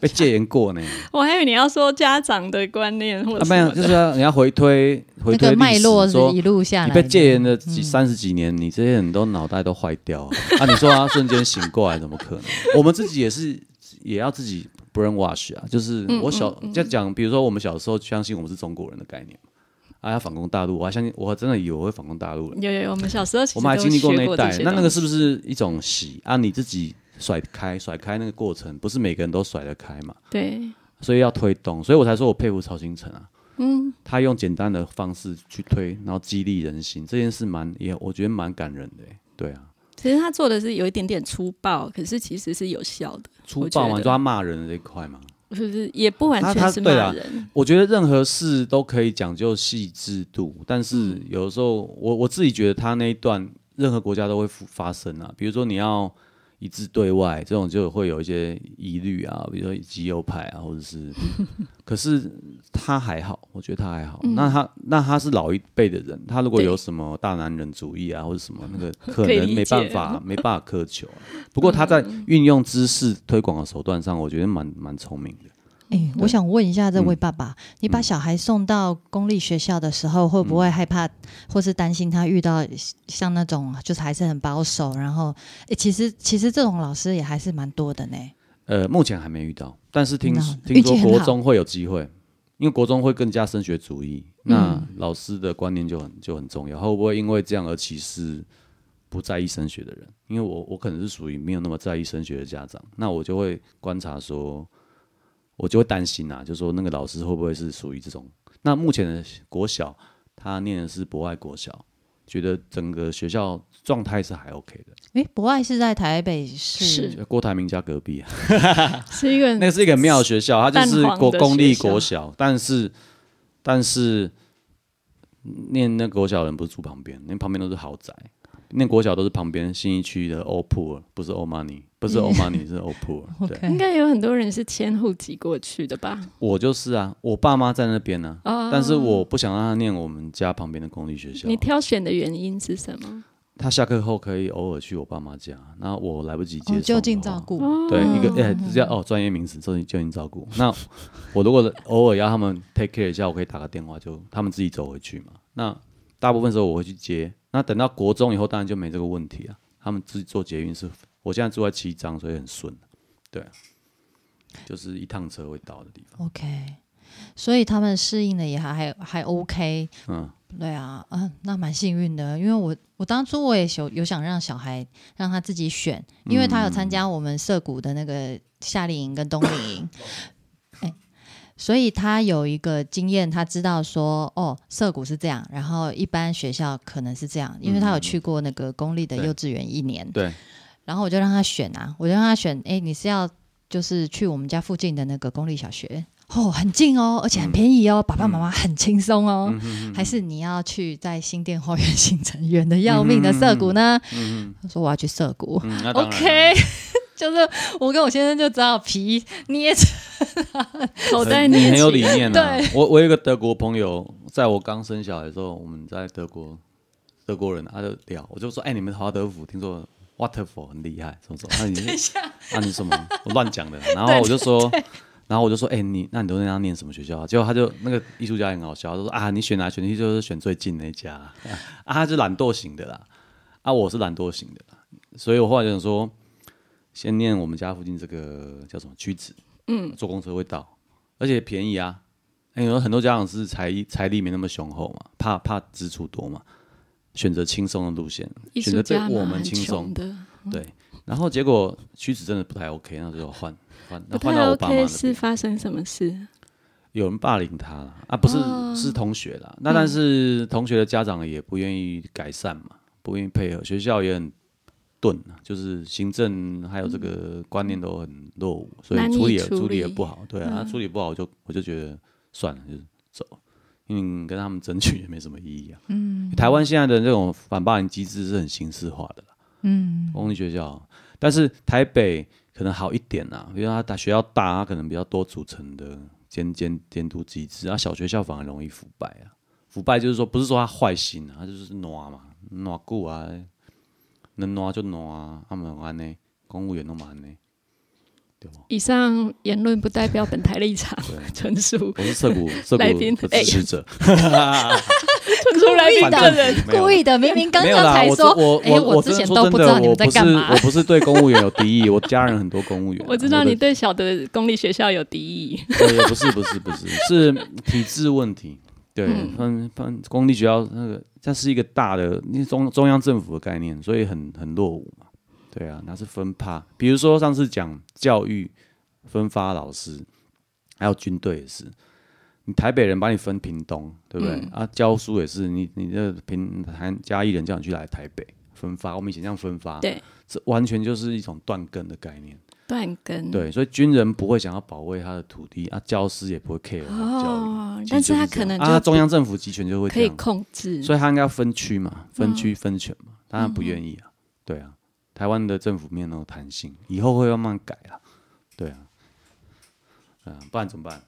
B: 被戒严过呢。
A: 我还以为你要说家长的观念或者
B: 啊，没有，就是要你要回推 回推
C: 脉络是
B: 说
C: 一路下来
B: 你。被戒严的几三十几年，你这些人都脑袋都坏掉啊！啊，你说他瞬间醒过来，怎么可能？我们自己也是，也要自己 brain wash 啊。就是
A: 嗯
B: 我小在讲，比如说我们小时候相信我们是中国人的概念，啊，要反攻大陆，我还相信，我真的以为我会反攻大陆了。
A: 有有有，我们小时候其实
B: 我们还经历过那一代那那个是不是一种喜啊？你自己甩开甩开那个过程，不是每个人都甩得开嘛？
A: 对？
B: 所以要推动，所以我才说我佩服曹新成啊。
A: 嗯，
B: 他用简单的方式去推，然后激励人心，这件事蛮也我觉得蛮感人的欸。对啊，
A: 其实他做的是有一点点粗暴，可是其实是有效的，
B: 粗暴嘛，
A: 我觉得
B: 你说他骂人的这一块嘛，
A: 是不是？也不完全是骂人，
B: 我觉得任何事都可以讲究细致度，但是有的时候我我自己觉得他那一段任何国家都会发发生啊，比如说你要一致对外，这种就会有一些疑虑啊，比如说极右派啊，或者是，可是他还好，我觉得他还好。那他那他是老一辈的人，他如果有什么大男人主义啊，或者什么那个，可能没办法没办法苛求啊、不过他在运用知识推广的手段上，我觉得蛮蛮聪明的。
C: 哎、我想问一下这位
B: 嗯
C: 爸爸，你把小孩送到公立学校的时候，会不会害怕，或是担心他遇到像那种就是还是很保守，然后，哎、其实其实这种老师也还是蛮多的呢。
B: 呃，目前还没遇到，但是听听说国中会有机会，因为国中会更加升学主义，那
C: 嗯
B: 老师的观念就很就很重要。会不会因为这样而歧视不在意升学的人？因为我我可能是属于没有那么在意升学的家长，那我就会观察说，我就会担心啊，就说那个老师会不会是属于这种？那目前的国小，他念的是博爱国小，觉得整个学校状态是还 OK 的。
C: 哎、博爱是在台北市，
A: 是
B: 郭台铭家隔壁啊。
A: 是一个
B: 那是一个很妙学校，它就是国公立国小，但是但是念那国小的人不是住旁边，那旁边都是豪宅，念国小都是旁边新一区的欧普，不是欧 money，不是欧 money 是欧普。对
C: ，OK，
A: 应该有很多人是迁户籍过去的吧？
B: 我就是啊，我爸妈在那边呢、
A: 哦
B: 但是我不想让他念我们家旁边的公立学校
A: 你。挑选的原因是什么？
B: 他下课后可以偶尔去我爸妈家，那我来不及接、
C: 哦，就近照。顾，
B: 对，一个哎，这叫哦专业名词，就近就近照顾。那我如果偶尔要他们 take care 一下，我可以打个电话，就他们自己走回去嘛。那大部分时候我会去接。那等到国中以后，当然就没这个问题啊。他们自己做捷运是，我现在住在七张，所以很顺。对啊，就是一趟车会到的地方。
C: OK，所以他们适应的也还还还 OK。
B: 嗯，
C: 对啊，嗯，那蛮幸运的，因为我我当初我也有有想让小孩让他自己选，因为他有参加我们社谷的那个夏令营跟冬令营，哎、所以他有一个经验，他知道说哦，社谷是这样，然后一般学校可能是这样，因为他有去过那个公立的幼稚园一年，
B: 对，
C: 然后我就让他选啊，我就让他选，哎，你是要就是去我们家附近的那个公立小学，哦，很近哦，而且很便宜哦，爸爸妈妈很轻松哦，还是你要去在新店花园新城远的要命的涩谷呢？他说我要去涩谷、
B: 嗯，那当然
C: o k 就是我跟我先生就只好皮捏着，
A: 口袋
B: 你
A: 捏
B: 很有理念啊
C: 对！
B: 我我有一个德国朋友，在我刚生小孩的时候，我们在德国，德国人他就聊，我就说，哎、你们华德福听说 Waterfall 很厉害，什么什么？那你是 啊 你什么？我乱讲的。然后我就说，然后我就说，哎、你那你都在那样念什么学校啊？结果他就那个艺术家也很好笑，他说啊，你选来选去就是选最近那家啊，啊他是懒惰型的啦，啊我是懒惰型的啦，所以我后来就想说，先念我们家附近这个叫什么屈子，嗯，坐公车会到。而且便宜啊。哎有很多家长是财财力没那么雄厚嘛，怕怕支出多嘛，选择轻松的路线，选择对我们轻松
A: 穷，的，
B: 对。然后结果屈子真的不太 OK，那就换换，那换到我爸妈
A: OK，是发生什么事？
B: 有人霸凌他了啊，不是、
A: 哦
B: 是同学啦。那但是同学的家长也不愿意改善嘛，不愿意配合，学校也很就是行政还有这个观念都很落伍，所以处理也
A: 处
B: 处理也不好。对啊，
A: 嗯
B: 处理不好，我就我就觉得算了，就走，因为你跟他们争取也没什么意义啊。嗯，台湾现在的这种反霸凌机制是很形式化的啦。嗯，公立学校，但是台北可能好一点啊，因为它大学校大，它可能比较多组成的监监监督机制，啊，小学校反而容易腐败啊。腐败就是说，不是说他坏心啊，他就是暖嘛，挪久啊，能挪就挪啊，他们安呢，公务员都嘛安呢，对不？
A: 以上言论不代表本台立场，纯属
B: 我是涩谷 涩谷
A: 来宾
B: 的支持者，
A: 纯属来宾
B: 反正
A: 个人。
C: 故意的，明明刚刚才说，我，
B: 我我
C: 之前都不知道你们在干嘛
B: 我。不是对公务员有敌意，我家人很多公务员啊，
A: 我知道
B: 的
A: 你对小的公立学校有敌意，
B: 对，也不是不是不是，是体制问题。对，分分公立学校那个，它是一个大的，因为中中央政府的概念，所以很很落伍嘛。对啊，那是分派。比如说上次讲教育分发老师，还有军队也是，你台北人把你分屏东，对不对？啊，教书也是，你你这平台嘉义人叫你去来台北分发，我们以前这样分发，
A: 对，
B: 这完全就是一种断根的概念。
A: 断根。
B: 对，所以军人不会想要保卫他的土地啊，教师也不会 care 教育。
A: 哦，但是他可能
B: 啊，中央政府集权就会
A: 可以，控制，
B: 所以他应该要分区嘛，分区分权嘛，当然不愿意啊，对啊，台湾的政府没有弹性，以后会慢慢改啊，对啊，啊，不然怎么办？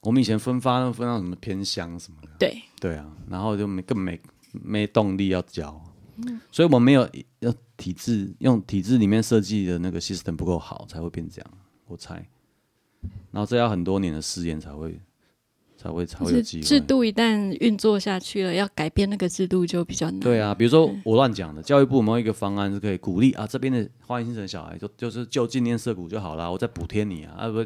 B: 我们以前分发分到什么偏乡什么的，
A: 对，
B: 对啊，然后就没更没没动力要教，所以我们没有要体制用体制里面设计的那个 system 不够好，才会变这样，我猜。然后这要很多年的试验才会才会才会有机会。
A: 制度一旦运作下去了，要改变那个制度就比较难。
B: 对啊，比如说我乱讲的，教育部有没有一个方案是可以鼓励啊这边的花园新城小孩就就是就近念社谷就好啦，我再补贴你啊，啊不。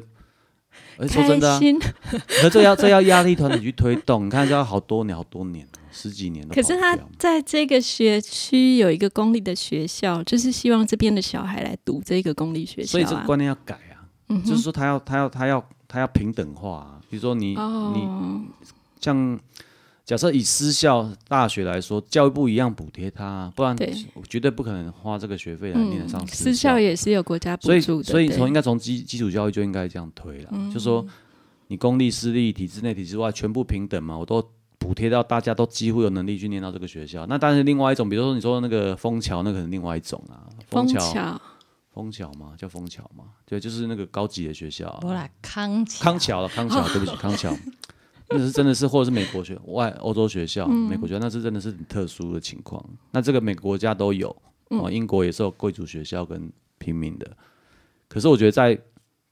B: 而且说真的。可这要这要压力团体去推动，你看这要好多年好多年，十几年都
A: 可是他在这个学区有一个公立的学校，就是希望这边的小孩来读这个公立学校、啊。
B: 所以这个观念要改啊，
A: 嗯
B: 就是说他要他要他要他要平等化、啊。比如说你、
A: 哦，
B: 你像假设以私校大学来说，教育部一样补贴他、啊，不然
A: 对。
B: 绝对不可能花这个学费来念得上
A: 嗯，
B: 私
A: 私校也是有国家补助的，对。
B: 所以从应该从基基础教育就应该这样推了，就说你公立私立体制内体制外全部平等嘛，我都补贴到大家都几乎有能力去念到这个学校。那但是另外一种，比如说你说那个枫桥，那可能另外一种啊。
A: 枫
B: 桥，
A: 桥，
B: 枫桥吗？叫枫桥吗？对，就是那个高级的学校、啊。
C: 我来康桥
B: 康桥了，康桥，对不起，康桥，那是真的是，或者是美国学外欧洲学校，美国学校那是真的是很特殊的情况。那这个每个国家都有，哦，英国也是有贵族学校跟平民的。可是我觉得在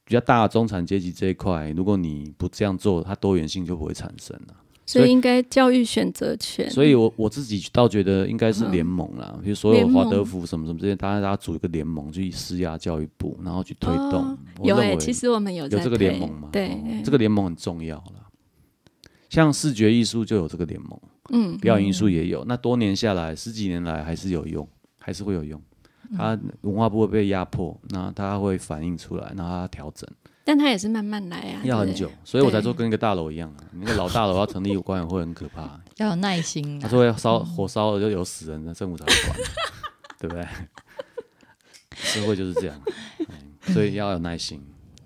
B: 比较大的中产阶级这一块，如果你不这样做，它多元性就不会产生了。
A: 所以应该教育选择权。
B: 所以我我自己倒觉得应该是联盟啦，比如所有华德福什么什么这些，大家大家组一个联盟去施压教育部，然后去推动。
A: 有
B: 哎，
A: 其实我们有
B: 有这个联盟嘛？
A: 对，
B: 这个联盟很重要啦。像视觉艺术就有这个联盟，嗯，表演艺术也有。那多年下来，十几年来还是有用，还是会有用。它文化部会被压迫，那它会反映出来，然后它调整。
A: 但他也是慢慢来啊，
B: 要很久，所以我才说跟一个大楼一样啊。那个老大楼要成立管委会很可怕，
C: 要有耐心。
B: 他说要烧火烧了就有死人，那政府才会管，对不对？社会就是这样，所以要有耐心。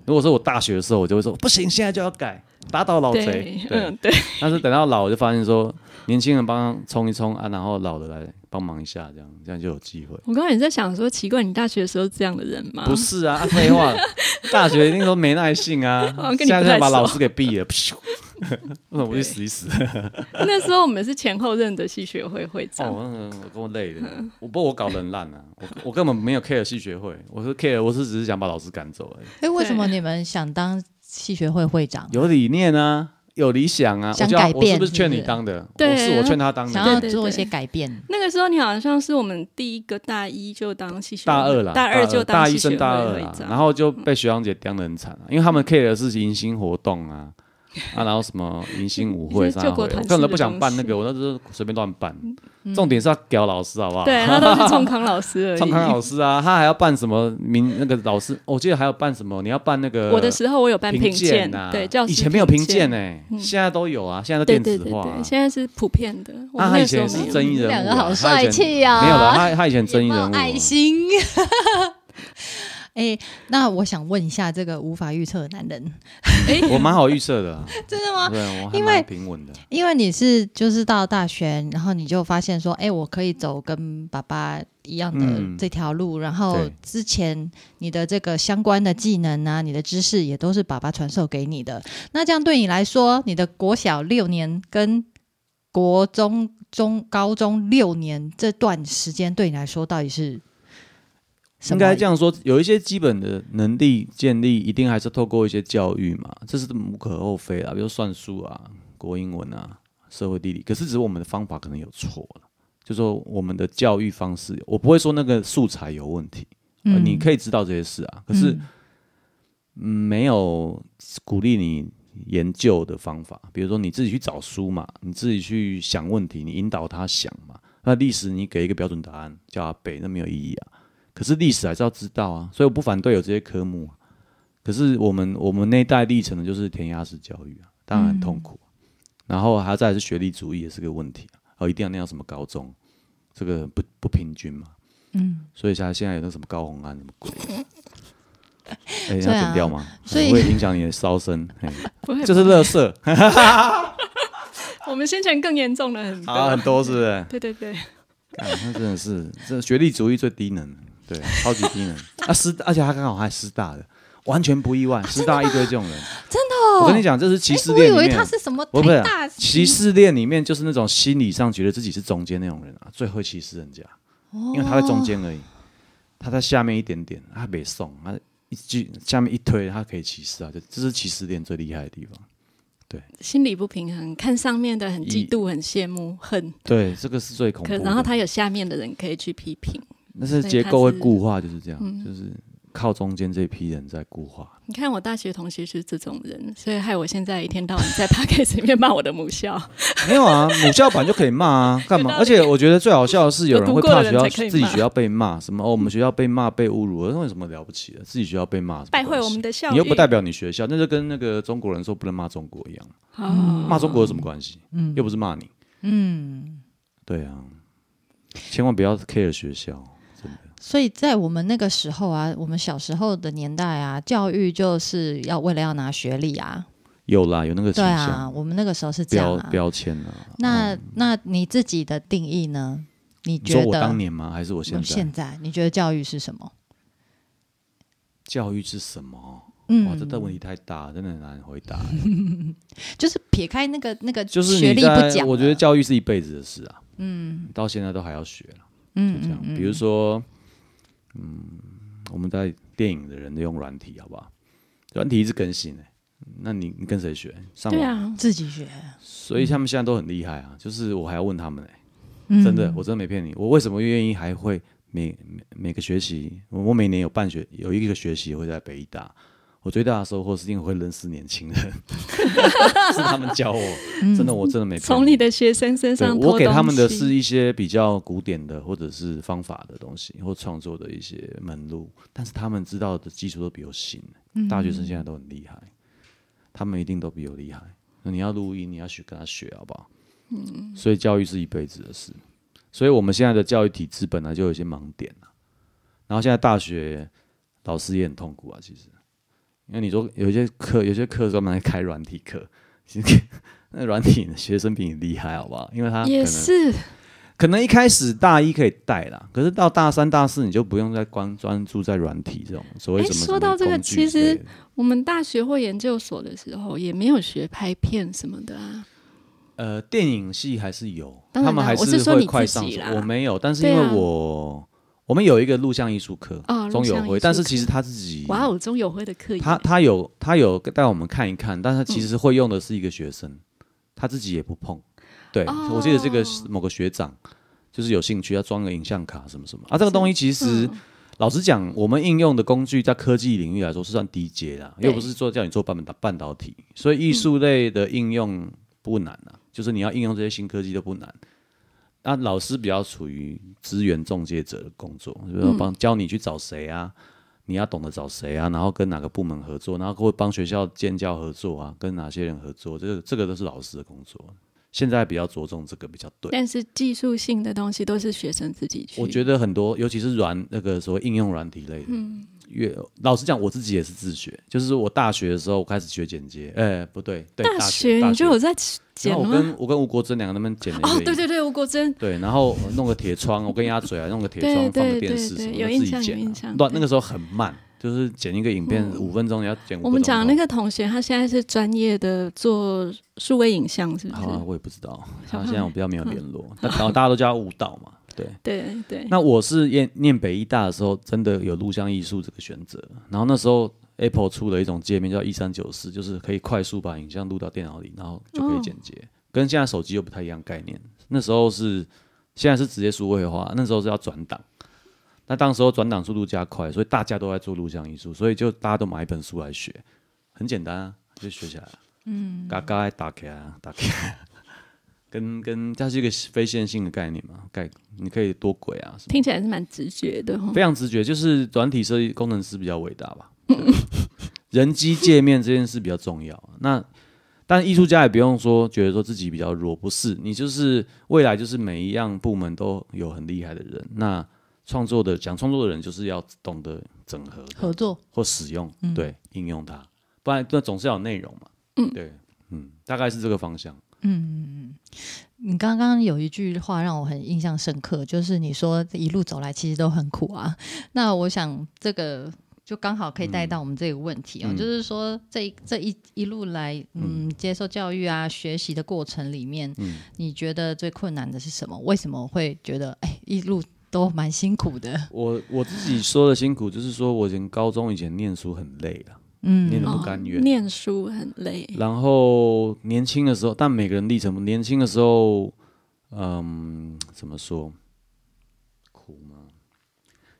B: 如果说我大学的时候，我就会说不行，现在就要改，打倒老贼。
A: 嗯，对。
B: 但是等到老，我就发现说，年轻人帮冲一冲啊，然后老的来帮忙一下，这样这样就有机会。
A: 我刚才也在想说，奇怪，你大学的时候这样的人吗？
B: 不是啊，废话，大学一定都没耐性啊。现在在把老师给毙了，为什么去死一死？
A: 那时候我们是前后任的系学会会长。
B: 哦，我跟我累的，我不过我搞得很烂啊，我我根本没有 care 系学会，我是 care，我是只是想把老师赶走而已。
C: 哎，为什么你们想当系学会会长？
B: 有理念啊，有理想啊，
C: 想改变。
B: 我是不是劝你当的？对是我劝他当的，
C: 想要做一些改变。
A: 那个时候你好像是我们第一个大一就当系学，
B: 大二了，
A: 大二就
B: 大一升大二然后就被学长姐刁的很惨啊，因为他们 care 的是迎新活动啊。啊，然后什么迎新舞会啥的，我根本都不想办那个，我那时候随便乱办。重点是要屌老师，好不好？
A: 对他都是冲康老师而已。
B: 冲康老师啊，他还要办什么名那个老师？我记得还要办什么？你要办那个？
A: 我的时候我有办评鉴
B: 呐，
A: 对，教
B: 以前没有评鉴哎，现在都有啊，现在都电子化。
A: 现在是普遍的。
B: 那他以前是争议人物，
C: 两个好帅气啊！
B: 没有的，他他以前争议人物，
C: 爱心。哎，那我想问一下，这个无法预测的男人，
B: 哎，我蛮好预测的，
C: 真的吗？
B: 对，我
C: 因为
B: 平稳的，
C: 因为你是就是到大学，然后你就发现说，哎，我可以走跟爸爸一样的这条路，然后之前你的这个相关的技能啊，你的知识也都是爸爸传授给你的。那这样对你来说，你的国小六年跟国中中高中六年这段时间，对你来说到底是？
B: 应该这样说，有一些基本的能力建立，一定还是透过一些教育嘛，这是无可厚非啦。比如算术啊、国英文啊、社会地理，可是只是我们的方法可能有错了，就说我们的教育方式，我不会说那个素材有问题，你可以知道这些事啊，可是没有鼓励你研究的方法，比如说你自己去找书嘛，你自己去想问题，你引导他想嘛。那历史你给一个标准答案叫他背，那没有意义啊。可是历史还是要知道啊，所以我不反对有这些科目。可是我们我们那一代历程的就是填鸭式教育啊，当然很痛苦。然后还再是学历主义也是个问题啊，哦，一定要念到什么高中，这个不不平均嘛。嗯。所以像现在有那什么高红安什么鬼，哎，要剪掉吗？
C: 所以
B: 会影响你的烧声，就是乐色。
A: 我们先前更严重了很
B: 多，很多是不是？
A: 对对对。
B: 那真的是这学历主义最低能。对，超级低能 啊！师，而且他刚好还师大的，完全不意外。师大一堆这种人，
C: 真的。
B: 我跟你讲，这是歧视链里面。
C: 我以为他是什么？
B: 不是歧视链里面，就是那种心理上觉得自己是中间那种人啊，最会歧视人家。哦。因为他在中间而已，他在下面一点点，他没送，他一句下面一推，他可以歧视啊！就这是歧视链最厉害的地方。对。
A: 心理不平衡，看上面的很嫉妒、很羡慕、恨。
B: 对，这个是最恐怖。
A: 然后他有下面的人可以去批评。
B: 那是结构会固化，就是这样，就是靠中间这批人在固化。
A: 你看我大学同学是这种人，所以害我现在一天到晚在 p a k 里面骂我的母校。
B: 没有啊，母校版就可以骂啊，干嘛？而且我觉得最好笑的是，有人会怕学校自己学校被骂，什么哦，我们学校被骂被侮辱，那为什么了不起的？自己学校被骂，
A: 败坏我们的校
B: 你又不代表你学校，那就跟那个中国人说不能骂中国一样。骂中国有什么关系？嗯，又不是骂你。嗯，对啊，千万不要 care 学校。
C: 所以在我们那个时候啊，我们小时候的年代啊，教育就是要为了要拿学历啊，
B: 有啦，有那个倾
C: 对啊，我们那个时候是这样
B: 标
C: 啊。
B: 标签啊。
C: 那那你自己的定义呢？你觉得
B: 当年吗？还是我现在？
C: 现在你觉得教育是什么？
B: 教育是什么？
C: 嗯
B: 哇，这个问题太大，真的很难回答。
C: 就是撇开那个那个
B: 就是
C: 学，历不讲了，
B: 我觉得教育是一辈子的事啊。嗯，到现在都还要学了。
C: 嗯
B: 就这样。比如说，嗯，我们在电影的人用软体，好不好？软体一直更新诶、那你你跟谁学？上网。
A: 对啊，
C: 自己学，
B: 所以他们现在都很厉害啊，就是我还要问他们诶、
C: 嗯
B: 真的，我真的没骗你。我为什么愿意还会每每每个学期，我我每年有半学有一个学期会在北医大。我最大的收获是因为会认识年轻人，是他们教我，真的我真的没骗
A: 从你的学生身上
B: 我给他们的是一些比较古典的或者是方法的东西，或创作的一些门路，但是他们知道的基础都比我新。大学生现在都很厉害，他们一定都比我厉害。那你要录音，你要学跟他学，好不好？嗯。所以教育是一辈子的事，所以我们现在的教育体制本来就有一些盲点啊。然后现在大学老师也很痛苦啊，其实，因为你说有一些课，有些课专门在开软体课，其 实那软体的学生比你厉害，好不好？因为他
A: 也是
B: 可能一开始大一可以带啦，可是到大三、大四你就不用再关专注在软体这种所谓
A: 诶
B: 什么。
A: 说到这个其实我们大学或研究所的时候也没有学拍片什么的啊。
B: 呃，电影系还是有，他们还
A: 是
B: 会
A: 你
B: 快上手。我没有，但是因为我、我们有一个录像艺术课，
A: 哦
B: 中友会，
A: 录像艺术课。
B: 但是其实他自己，
A: 哇哦，钟友辉的课
B: 他他有他有带我们看一看，但他其实会用的是一个学生，他自己也不碰。对，
A: 哦。
B: 我记得这个是某个学长就是有兴趣要装个影像卡什么什么。啊，这个东西其实。
A: 嗯。
B: 老实讲，我们应用的工具在科技领域来说是算低阶的，又不是说叫你做半导半导体，所以艺术类的应用不难啊，就是你要应用这些新科技都不难。那老师比较处于资源中介者的工作，就是说帮教你去找谁啊，你要懂得找谁啊，然后跟哪个部门合作，然后会帮学校建教合作啊，跟哪些人合作，这个这个都是老师的工作。现在比较着重这个比较对。
A: 但是技术性的东西都是学生自己去。
B: 我觉得很多，尤其是软那个所谓应用软体类的，越老实讲，我自己也是自学。就是我大学的时候，我开始学剪接，哎、不对，对，大
A: 学
B: 大
A: 你就有在
B: 然后我
A: 剪了吗？
B: 跟我跟吴国珍两个人那边剪
A: 哦，对对对，吴国珍，
B: 对，然后弄个铁窗，我跟鸭嘴啊，弄个铁
A: 对
B: 窗放个电视什么自己剪、乱那个时候很慢，就是剪一个影片五分钟，你要剪
A: 我们讲的那个同学，他现在是专业的做数位影像，是不
B: 好啊，
A: 是？
B: 我也不知道，他现在我比较没有联络，但然后大家都叫他舞蹈嘛，对。
A: 对对。
B: 那我是念念北医大的时候，真的有录像艺术这个选择。然后那时候 Apple 出了一种界面叫一三九四，就是可以快速把影像录到电脑里，然后就可以剪接，跟现在手机又不太一样概念。那时候是现在是直接数位化，那时候是要转档。那当时候转档速度加快，所以大家都在做录像艺术，所以就大家都买一本书来学，很简单啊，就学起来了。嗯，嘎嘎打开啊，打开。跟跟它是一个非线性的概念嘛，概你可以多轨啊，
A: 听起来是蛮直觉的哈。
B: 非常直觉，就是软体设计工程师比较伟大吧。对人机界面这件事比较重要。那但艺术家也不用说觉得说自己比较弱，不是你就是未来就是每一样部门都有很厉害的人。那创作的讲创作的人就是要懂得整合
C: 合作，
B: 或使用，对应用它，不然那总是要有内容嘛。
A: 嗯
B: 对，嗯，大概是这个方向。
C: 你刚刚有一句话让我很印象深刻，就是你说一路走来其实都很苦啊。那我想这个就刚好可以带到我们这个问题哦，
B: 嗯
C: 就是说这一这一一路来，嗯，接受教育啊、学习的过程里面，
B: 嗯
C: 你觉得最困难的是什么？为什么会觉得哎一路都蛮辛苦的？
B: 我我自己说的辛苦，就是说我以前高中以前念书很累了，
C: 嗯
B: 念的不甘愿。
A: 哦念书很累，
B: 然后年轻的时候，但每个人历程不，年轻的时候，嗯，怎么说？苦吗？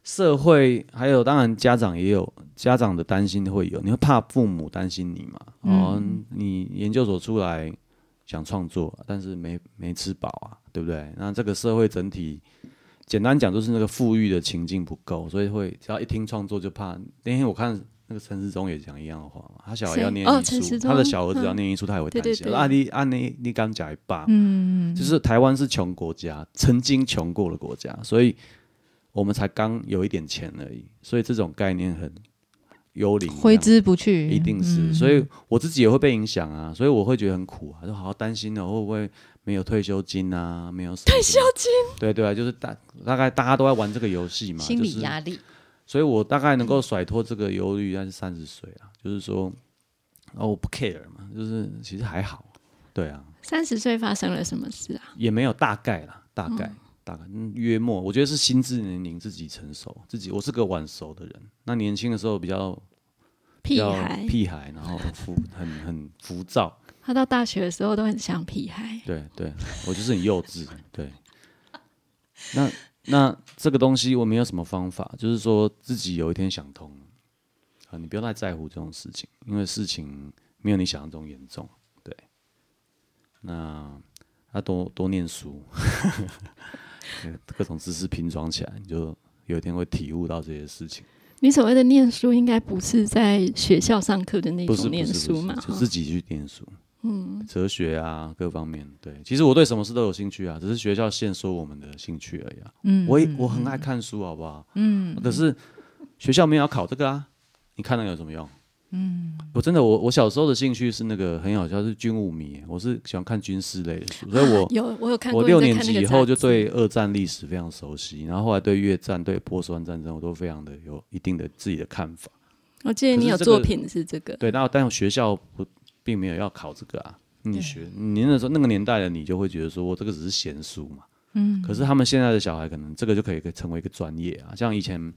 B: 社会还有，当然家长也有家长的担心会有，你会怕父母担心你嘛？哦，你研究所出来想创作，但是没没吃饱啊，对不对？那这个社会整体，简单讲就是那个富裕的情境不够，所以会只要一听创作就怕。那天我看那个陈世忠也讲一样的话嘛，他小孩要念艺术，他的小儿子要
A: 嗯
B: 念艺术，他也会担心。
A: 对对对。
B: 啊，你啊你你刚讲一半，
C: 嗯，
B: 就是台湾是穷国家，曾经穷过的国家，所以我们才刚有一点钱而已，所以这种概念很幽灵一样，
C: 挥之不去，
B: 一定是，
C: 嗯。
B: 所以我自己也会被影响啊，所以我会觉得很苦啊，就好好担心了会不会没有退休金啊，没有退休金，对对啊，就是大大概大家都在玩这个游戏嘛，
C: 心理
B: 就是
C: 压力。
B: 所以我大概能够甩脱这个忧虑，但是三十岁啊，就是说，哦，我不 care 嘛，就是其实还好，对啊，
A: 三十岁发生了什么事啊？
B: 也没有大概啦，大概、大概、嗯、约莫，我觉得是心智年龄自己成熟，自己我是个晚熟的人，那年轻的时候比较比较
A: 屁孩，
B: 屁孩，然后浮 很很浮躁，
A: 他到大学的时候都很像屁孩。
B: 对对，我就是很幼稚，对。那那这个东西我没有什么方法，就是说自己有一天想通了啊，你不要太在乎这种事情，因为事情没有你想象中严重。对，那要多多念书，各种知识拼装起来，你就有一天会体悟到这些事情。
A: 你所谓的念书，应该不是在学校上课的那种念书嘛？
B: 就自己去念书。嗯，哲学啊，各方面。对，其实我对什么事都有兴趣啊，只是学校限缩我们的兴趣而已啊。
C: 嗯，
B: 我也我很爱看书，好不好？嗯。可是学校没有要考这个啊，你看那个有什么用？嗯。我真的，我我小时候的兴趣是那个很好笑，是军务迷，我是喜欢看军事类的书，所以我
A: 有我有看过
B: 我六年级以后就对二战历史非常熟悉，然后后来对越战、对波斯湾战争，我都非常的有一定的自己的看法。
A: 我记得你有作品是这个，
B: 对，那但学校不并没有要考这个啊。你学你那时候那个年代的你就会觉得说，我这个只是闲书嘛。嗯。可是他们现在的小孩可能这个就可以成为一个专业啊，像以前《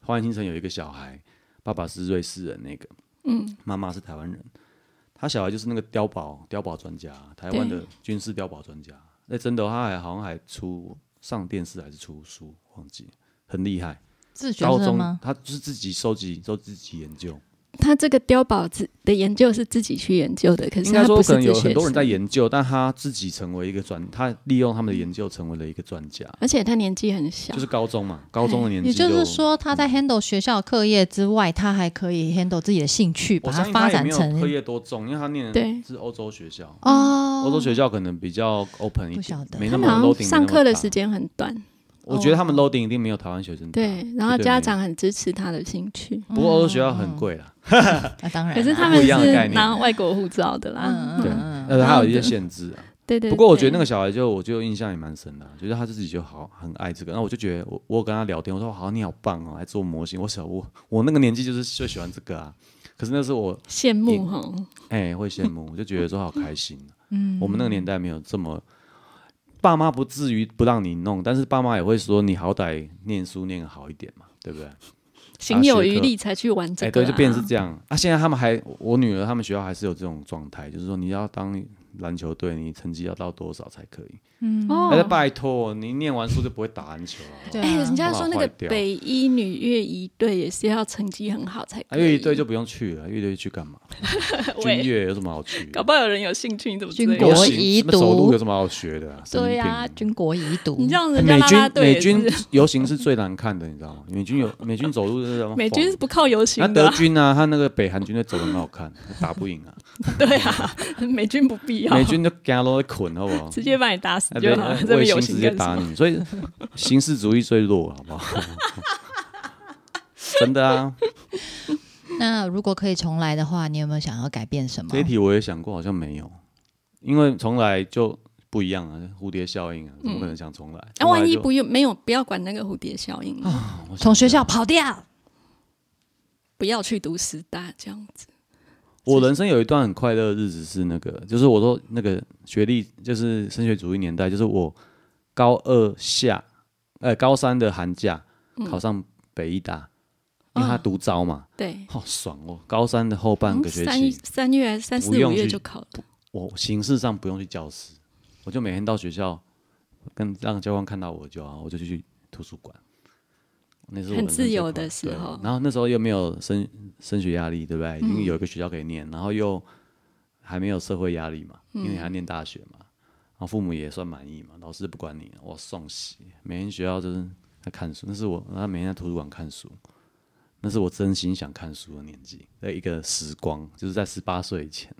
B: 花园新城》有一个小孩，爸爸是瑞士人，那个，嗯，妈妈是台湾人，他小孩就是那个碉堡碉堡专家，台湾的军事碉堡专家。那真的，他还好像还出上电视还是出书，忘记很厉害。
C: 自学
B: 高中？他就是自己收集，都自己研究。
A: 他这个碉堡自的研究是自己去研究的，可是
B: 应该说，
A: 他不是
B: 可能有
A: 自学
B: 很多人在研究，但他自己成为一个专，他利用他们的研究成为了一个专家，
A: 而且他年纪很小，
B: 就是高中嘛，高中的年纪
C: 也就是说，他在 handle 学校课业之外，他还可以 handle 自己的兴趣，把
B: 我相信
C: 发
B: 他也没有
C: 展成
B: 课业多重，因为他念的
A: 对。
B: 是欧洲学校，
C: 哦。
B: 欧洲学校可能比较 open 一点
C: 不晓，得。
B: 没那么
A: 他们好
B: loading
A: 像上课的时，
B: 间
A: 很短，
B: 我觉得他们 loading 一定没有台湾学生大。
A: 对，然后家长很支持他的兴趣，
B: 不过欧洲学校很贵啦，
C: 那 当然啦，
A: 可是他们
B: 不一样的概
A: 是
B: 念。
A: 拿外国护照的啦，
B: 对，
C: 嗯嗯
B: 但是还有一些限制啊。
A: 对对。
B: 不过我觉得那个小孩就我就印象也蛮深的啊、觉得他自己就好很爱这个，然后我就觉得我我有跟他聊天，我说好你好棒哦，还做模型。我小我我那个年纪就是最喜欢这个啊，可是那是我
A: 羡慕哈，
B: 哎、会羡慕，我就觉得说好开心、嗯，我们那个年代没有这么，爸妈不至于不让你弄，但是爸妈也会说你好歹念书念好一点嘛，对不对？
A: 行有余力才去玩
B: 哎、
A: 这个啊，
B: 对，就变成是这样。啊，现在他们还，我女儿他们学校还是有这种状态，就是说你要当篮球队，你成绩要到多少才可以？
A: 哦
B: 哎、拜托，你念完书就不会打篮球了。
C: 对
A: 哎，
C: 啊
A: 人家说那个北一女乐仪队也是要成绩很好才
B: 啊，
A: 可以。
B: 乐队就不用去了，乐队去干嘛？军
A: 喂
B: 乐有什么好去？
A: 搞不好有人有兴趣，你怎么
C: 军国遗
B: 读走路有什么好学的、啊？
C: 对呀，
B: 病
C: 军国遗读，
A: 你这样
B: 哎
A: 人家啦
B: 美军美军游行是最难看的，你知道吗？美军有 美军走路是什么
A: 美军是不靠游行
B: 那
A: 的啊，
B: 德军啊，他那个北韩军队走的很好看，打不赢啊。
A: 对啊，美军不必要，
B: 美军就干都在捆，好不好？
A: 直接把你打死就好了，这边游
B: 卫星直接？打你，所以形式主义最弱，好不好？真的啊，
C: 那如果可以重来的话，你有没有想要改变什么
B: 这？一题我也想过，好像没有，因为重来就不一样啊，蝴蝶效应啊，怎么可能想重来？
A: 那万一不用没有，不要管那个蝴蝶效应，
B: 我想
C: 从学校跑掉，
A: 不要去读师大这样子。
B: 我人生有一段很快乐的日子是那个，就是我说那个学历，就是升学主义年代，就是我高二下，呃，高三的寒假考上北医大，因为他独招嘛，
A: 对，
B: 好、爽哦！高三的后半个学期，
A: 三三月三四五月就考了，
B: 我形式上不用去教室，我就每天到学校跟让教官看到我就好，我就去图书馆。那是我
A: 很自由的时候
B: 然后那时候又没有升升学压力，对不对？已
A: 嗯
B: 经有一个学校可以念，然后又还没有社会压力嘛，因为你还
A: 嗯
B: 念大学嘛，然后父母也算满意嘛，老师不管你，我送洗，每天学校就是在看书，那是我，那每天在图书馆看书，那是我真心想看书的年纪的一个时光，就是在十八岁以前。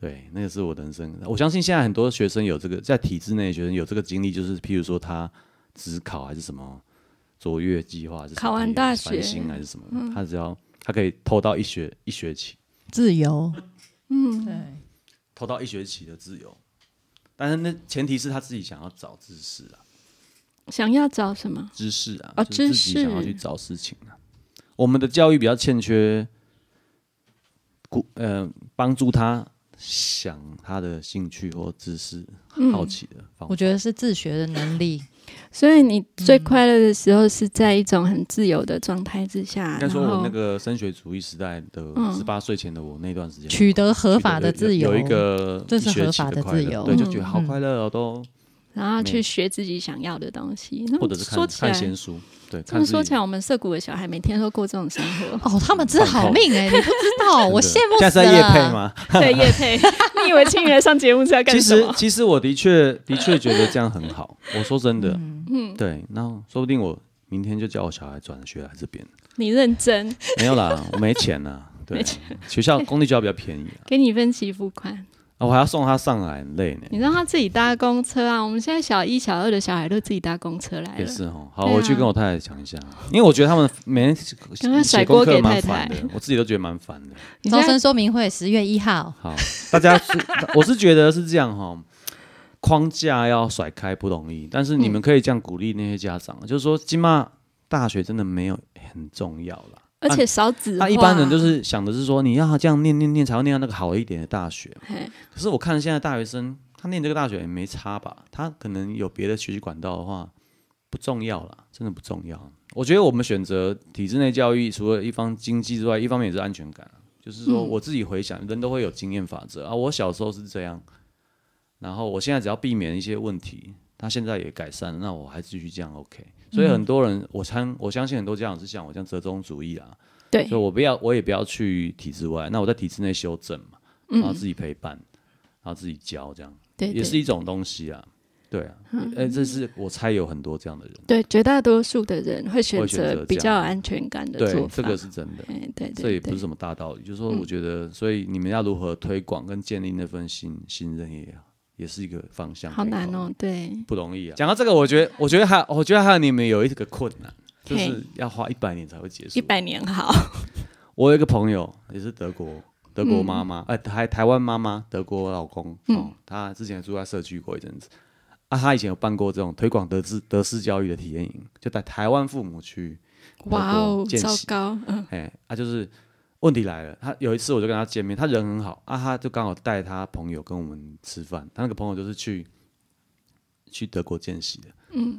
B: 对，那个是我的人生。我相信现在很多学生有这个，在体制内的学生有这个经历，就是譬如说他只考还是什么卓越计划，是什么
A: 考完大学。
B: 还是什么，他只要他可以偷到一学一学期，
C: 自由，
A: 嗯，
C: 对，
B: 偷到一学期的自由。但是那前提是他自己想要找知识啊，
A: 想要找什么？
B: 知识啊，
A: 哦
B: 就是自己
A: 知识。
B: 想要去找事情啊。我们的教育比较欠缺，鼓呃帮助他想他的兴趣或知识、
A: 嗯。
B: 好奇的方法。
C: 我觉得是自学的能力，
A: 所以你最
B: 嗯
A: 快乐的时候是在一种很自由的状态之下，
B: 应该说，我那个升学主义时代的
A: 嗯。
B: 十八岁前的我那段时间，
C: 取得合法的自由，
B: 有一个
C: 这是合法的自由。
B: 对，就觉得
A: 嗯。
B: 好快乐哦，都
A: 然后去
B: 没
A: 学自己想要的东西。那
B: 或者是看
A: 说起来
B: 看，闲书，对，
A: 这么说起来，我们涩谷的小孩每天都过这种生活。
C: 哦，他们真的好命哎、你不知道，我羡慕死了。
B: 现在是在夜配？吗？
A: 对，叶配，你以为请你来上节目是要干
B: 其
A: 什么？
B: 其实其实我的确的确觉得这样很好。我说真的，
A: 嗯，
B: 对，那说不定我明天就叫我小孩转学来这边。
A: 你认真，
B: 没有啦，我没钱呐。对
A: 没，
B: 学校公立学校比较便宜啊，
A: 给你分期付款。
B: 啊我还要送他上来，很累呢。
A: 你让他自己搭公车啊！我们现在小一、小二的小孩都自己搭公车来了。
B: 也是哦，好，
A: 啊
B: 我去跟我太太讲一下，因为我觉得他们每天
A: 甩
B: 写功课
A: 锅给太
B: 蛮烦的
A: 太，
B: 我自己都觉得蛮烦的。
C: 招生说明会十月一号，
B: 好，大家是，我是觉得是这样哈、框架要甩开不容易，但是你们可以这样鼓励那些家长，就是说，起码大学真的没有很重要啦。
A: 而且少子化。
B: 那一般人就是想的是说，你要这样念念念才会念到那个好一点的大学。可是我看现在大学生，他念这个大学也没差吧？他可能有别的学习管道的话，不重要了，真的不重要。我觉得我们选择体制内教育，除了一方经济之外，一方面也是安全感啊。就是说，
A: 嗯
B: 我自己回想，人都会有经验法则啊。我小时候是这样，然后我现在只要避免一些问题，他现在也改善了，那我还继续这样 OK。所以很多人，我相我相信很多家长是像我这样折中主义啊，
A: 对。
B: 所以我不要，我也不要去体制外，那我在体制内修正嘛，然后自己陪伴，然后自己教，这样
A: 对，
B: 也是一种东西啊。对啊，呃，这是我猜有很多这样的人，
A: 对绝大多数的人会选
B: 择
A: 择比较有安全感的
B: 对
A: 做，法。
B: 这个是真的。
A: 哎，对对，对
B: 这也不是什么大道理，就是说，
A: 嗯。
B: 我觉得，所以你们要如何推广跟建立那份信信任也也是一个方向。
A: 好难哦，，对，
B: 不容易啊。讲到这个，我觉得，我觉得还，我觉得还有你们有一个困难，就是要花一百年才会结束。
A: 一百年好，
B: 我有一个朋友也是德国德国妈
A: 嗯。
B: 妈，哎、台台湾妈妈，德国老公，哦，她之前住在社区过一阵子，啊，他以前有办过这种推广德智德式教育的体验营，就带台湾父母去
A: 哇哦，糟糕，嗯，
B: 哎，啊，就是问题来了，他有一次我就跟他见面，他人很好啊，他就刚好带他朋友跟我们吃饭，他那个朋友就是去去德国见习的，嗯，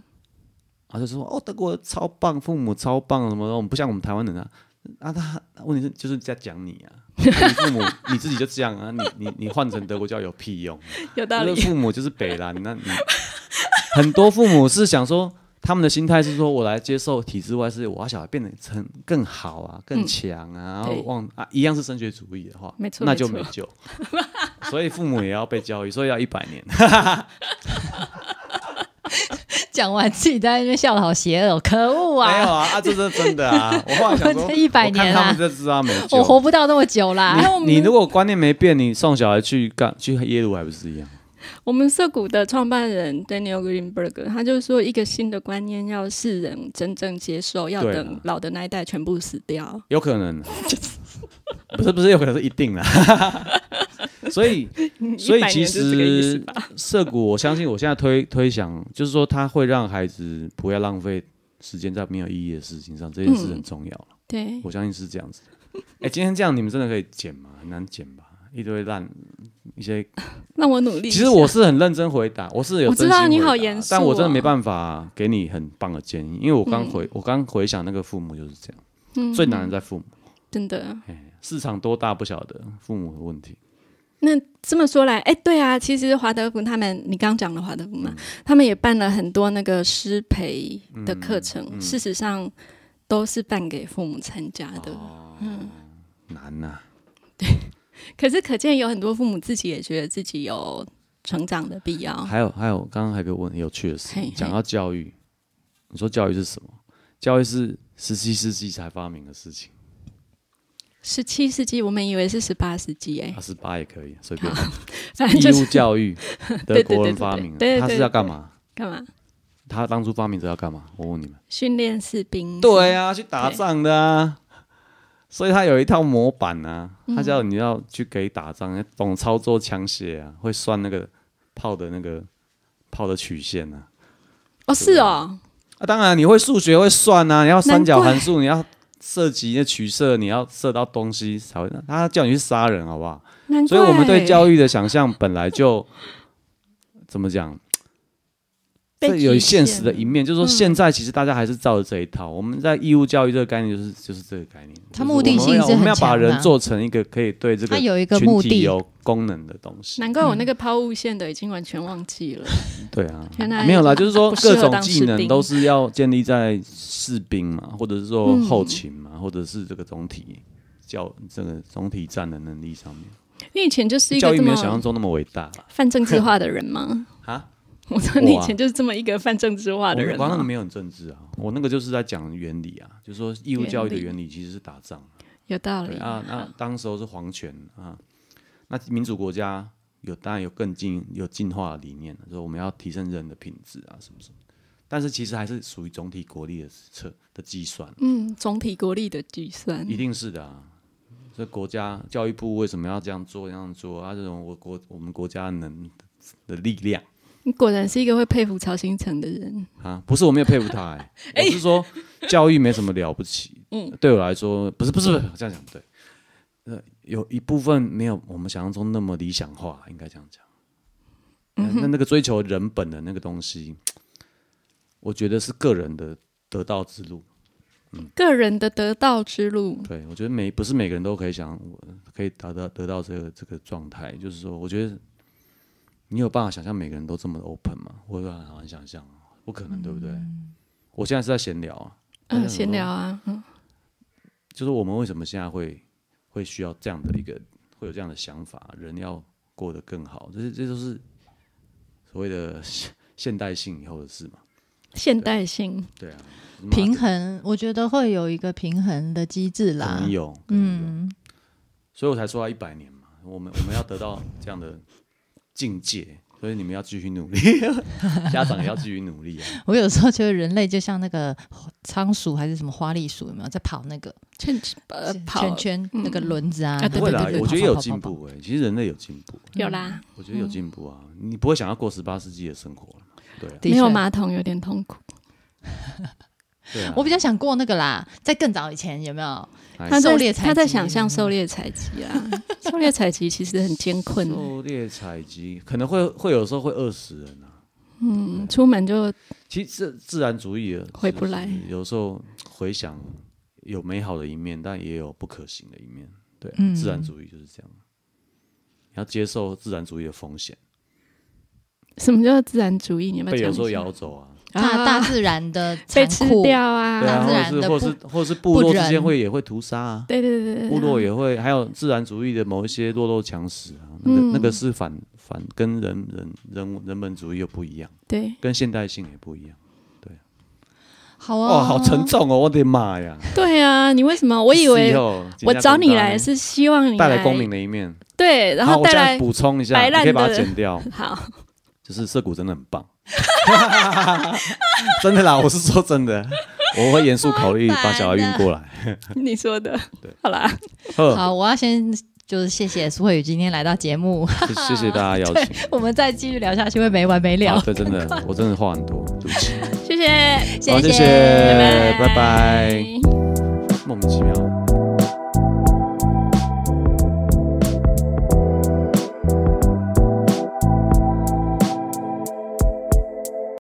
B: 他就说哦，德国超棒，父母超棒，什么的，我们不像我们台湾人啊，啊，他问题是就是在讲你啊，啊你父母你自己就这样啊，你你你换成德国教有屁用？
A: 有道理
B: 就是，父母就是北兰，那你 很多父母是想说，他们的心态是说我来接受体制外，是我要小孩变得成更好啊、更强啊，然后
A: 对
B: 往啊一样是升学主义的话，
A: 没错
B: 那就
A: 没
B: 救。所以父母也要被教育，所以要一百年。
C: 讲完自己在那边笑的好邪恶哦，可恶啊
B: 没有
C: 啊！
B: 啊，啊，这是真的啊！我后来想说，
C: 我这100年啊
B: 他们就知道没。
C: 我活不到那么久啦。
B: 你你如果观念没变，你送小孩去干去耶鲁还不是一样？
A: 我们涩谷的创办人 Daniel Greenberg，他就说，一个新的观念要世人真正接受，要等老的那一代全部死掉。
B: 有可能，不是不是有可能是一定啦。所以 所以其实
A: 吧
B: 涉谷，我相信我现在推推想，就是说他会让孩子不要浪费时间在没有意义的事情上，这件事很重要
A: 对，
B: 我相信是这样子。哎、今天这样你们真的可以剪吗？很难剪吧？一堆烂一些。
A: 让我努力。
B: 其实我是很认真回答，我是有
A: 我知道你好严肃
B: 但我真的
A: 哦
B: 没办法给你很棒的建议，因为我刚回、我刚回想那个父母就是这样，
A: 嗯
B: 最难的在父母。
A: 真的。
B: 哎，市场多大不晓得，父母的问题。
A: 那这么说来，哎，对啊，其实华德福他们，你刚讲的华德福
B: 嗯
A: 嘛，他们也办了很多那个师培的课程，
B: 嗯
A: 事实上都是办给父母参加的。
B: 哦难呐、
A: 可是可见有很多父母自己也觉得自己有成长的必要。
B: 还有还有，刚刚还有个问有趣的事
A: 嘿嘿，
B: 讲到教育，你说教育是什么？教育是十七世纪才发明的事情，
A: 十七世纪，我们以为是十八世纪，哎
B: 二，十八也可以，随便。
A: 反正就是
B: 义务教育，德国人发明的，他是要干嘛？
A: 干嘛？
B: 他当初发明这要干嘛？我问你们。
A: 训练士兵。
B: 对啊，去打仗的啊。所以他有一套模板啊，
A: 嗯
B: 他叫你要去给打仗，懂操作枪械啊，会算那个炮的那个炮的曲线啊。
A: 哦，是哦，
B: 啊，当然你会数学会算啊，你要三角函数，你要射击那取射，你要射到东西才会。他叫你去杀人，好不好？所以我们对教育的想象本来就怎么讲？
A: 被
B: 这有现实的一面，就是说
A: 嗯
B: 现在其实大家还是照着这一套。我们在义务教育这个概念就是就是这个概念，就是
C: 它目的性是很
B: 我们要把人做成一个可以对这个
C: 它有一个
B: 群
C: 目的，
B: 体有功能的东西。
A: 难怪我那个抛物线的已经完全忘记了。
B: 对啊
A: 原来，
B: 没有啦，就是说各种技能都是要建立在士兵嘛，或者是说
A: 嗯
B: 后勤嘛，或者是这个总体教这个总体战的能力上面。
A: 你以前就是一
B: 教育没
A: 个这么
B: 有想象中那么伟大啦。
A: 泛政治化的人吗？
B: 啊，
A: 我说你以前就是这么一个泛政治化的人吗？
B: 我那个没有很政治啊，我那个就是在讲原理啊，就是说义务教育的
A: 原
B: 原理其实是打仗。
A: 有道理
B: 啊，那当时候是皇权啊，那民主国家有当然有更进有进化的理念，说我们要提升人的品质啊，什么什么。但是其实还是属于总体国力的测的计算，
A: 嗯，总体国力的计算
B: 一定是的啊。所以国家教育部为什么要这样做？这样做啊，这种我国我们国家能的力量
A: 你果然是一个会佩服曹新成的人。
B: 啊，不是我没有佩服他、欸，我是说教育没什么了不起。嗯，对我来说，不是不是不是这样讲不对。呃，有一部分没有我们想象中那么理想化，应该这样讲。那那那个追求人本的那个东西，我觉得是个人的得道之路。
A: 嗯个人的得道之路，
B: 对，我觉得每不是每个人都可以想，我可以达到得到这个这个状态。就是说，我觉得你有办法想象每个人都这么 open 吗？我有很难想象啊，不可能，对不对？我现在是在闲聊啊，
A: 嗯，闲聊啊，嗯，
B: 就是我们为什么现在会会需要这样的一个会有这样的想法，人要过得更好，这是这都是所谓的现现代性以后的事嘛？
A: 现代性，
B: 对啊，
C: 平衡，我觉得会有一个平衡的机制啦
B: 能。有，有。
C: 嗯，
B: 所以我才说要一百年嘛，我们我们要得到这样的境界，所以你们要继续努力，家长也要继续努力啊。
C: 我有时候觉得人类就像那个仓鼠还是什么花栗鼠，有没有在跑那个
A: 圈呃跑
C: 圈圈那个轮子啊？
B: 不会啦我觉得有进步哎、其实人类有进步，
A: 有啦，
B: 我觉得有进步啊。你不会想要过十八世纪的生活了嘛？对
A: 没有马桶有点痛苦。
C: 我比较想过那个啦，在更早以前有没有？
B: 哎
A: 他在
C: 狩猎采集
A: 他在想象狩猎采集啊，狩猎采集其实很艰困，
B: 狩猎采集可能会会有时候会饿死人啊。
A: 嗯，出门就
B: 其实自自然主义的
A: 回不来
B: 有时候回想有美好的一面，但也有不可行的一面。对啊、
C: 嗯
B: 自然主义就是这样，你要接受自然主义的风险，
A: 什么叫自然主义？你要不要
B: 被有时候
A: 讲一下
B: 咬走啊。
C: 大大自然的
A: 被
C: 残酷，
A: 吃掉啊，
B: 对啊，
C: 自
B: 或者是
C: 然的不
B: 或是或是部落之间会也会屠杀啊，
A: 对对对对，
B: 部落也会，还有自然主义的某一些弱肉强食啊，那个、
A: 嗯
B: 那个是反反跟人人人人本主义又不一样，
A: 对，
B: 跟现代性也不一样。
C: 好啊，
B: 哦，好沉重哦，我的妈呀！
A: 对啊，你为什么？我以为
B: 是哦
A: 我找你来是希望你
B: 带来光明的一面，
A: 对，然后带来
B: 补充一下，
A: 白烂
B: 你可以把它
A: 的
B: 剪掉，
A: 好，
B: 就是涩谷真的很棒，真的啦，我是说真的，我会严肃考虑把小孩运过来。
A: 你说的
B: 对，
A: 好啦，
C: 好，我要先就是谢谢苏慧宇今天来到节目，
B: 谢谢大家邀请。
C: 我们再继续聊下去会没完没了
B: 好。对，真的，我真的话很多，对不起。
A: 谢谢，
C: 谢
B: 好，谢谢，
C: 谢
B: 拜拜。莫名其妙。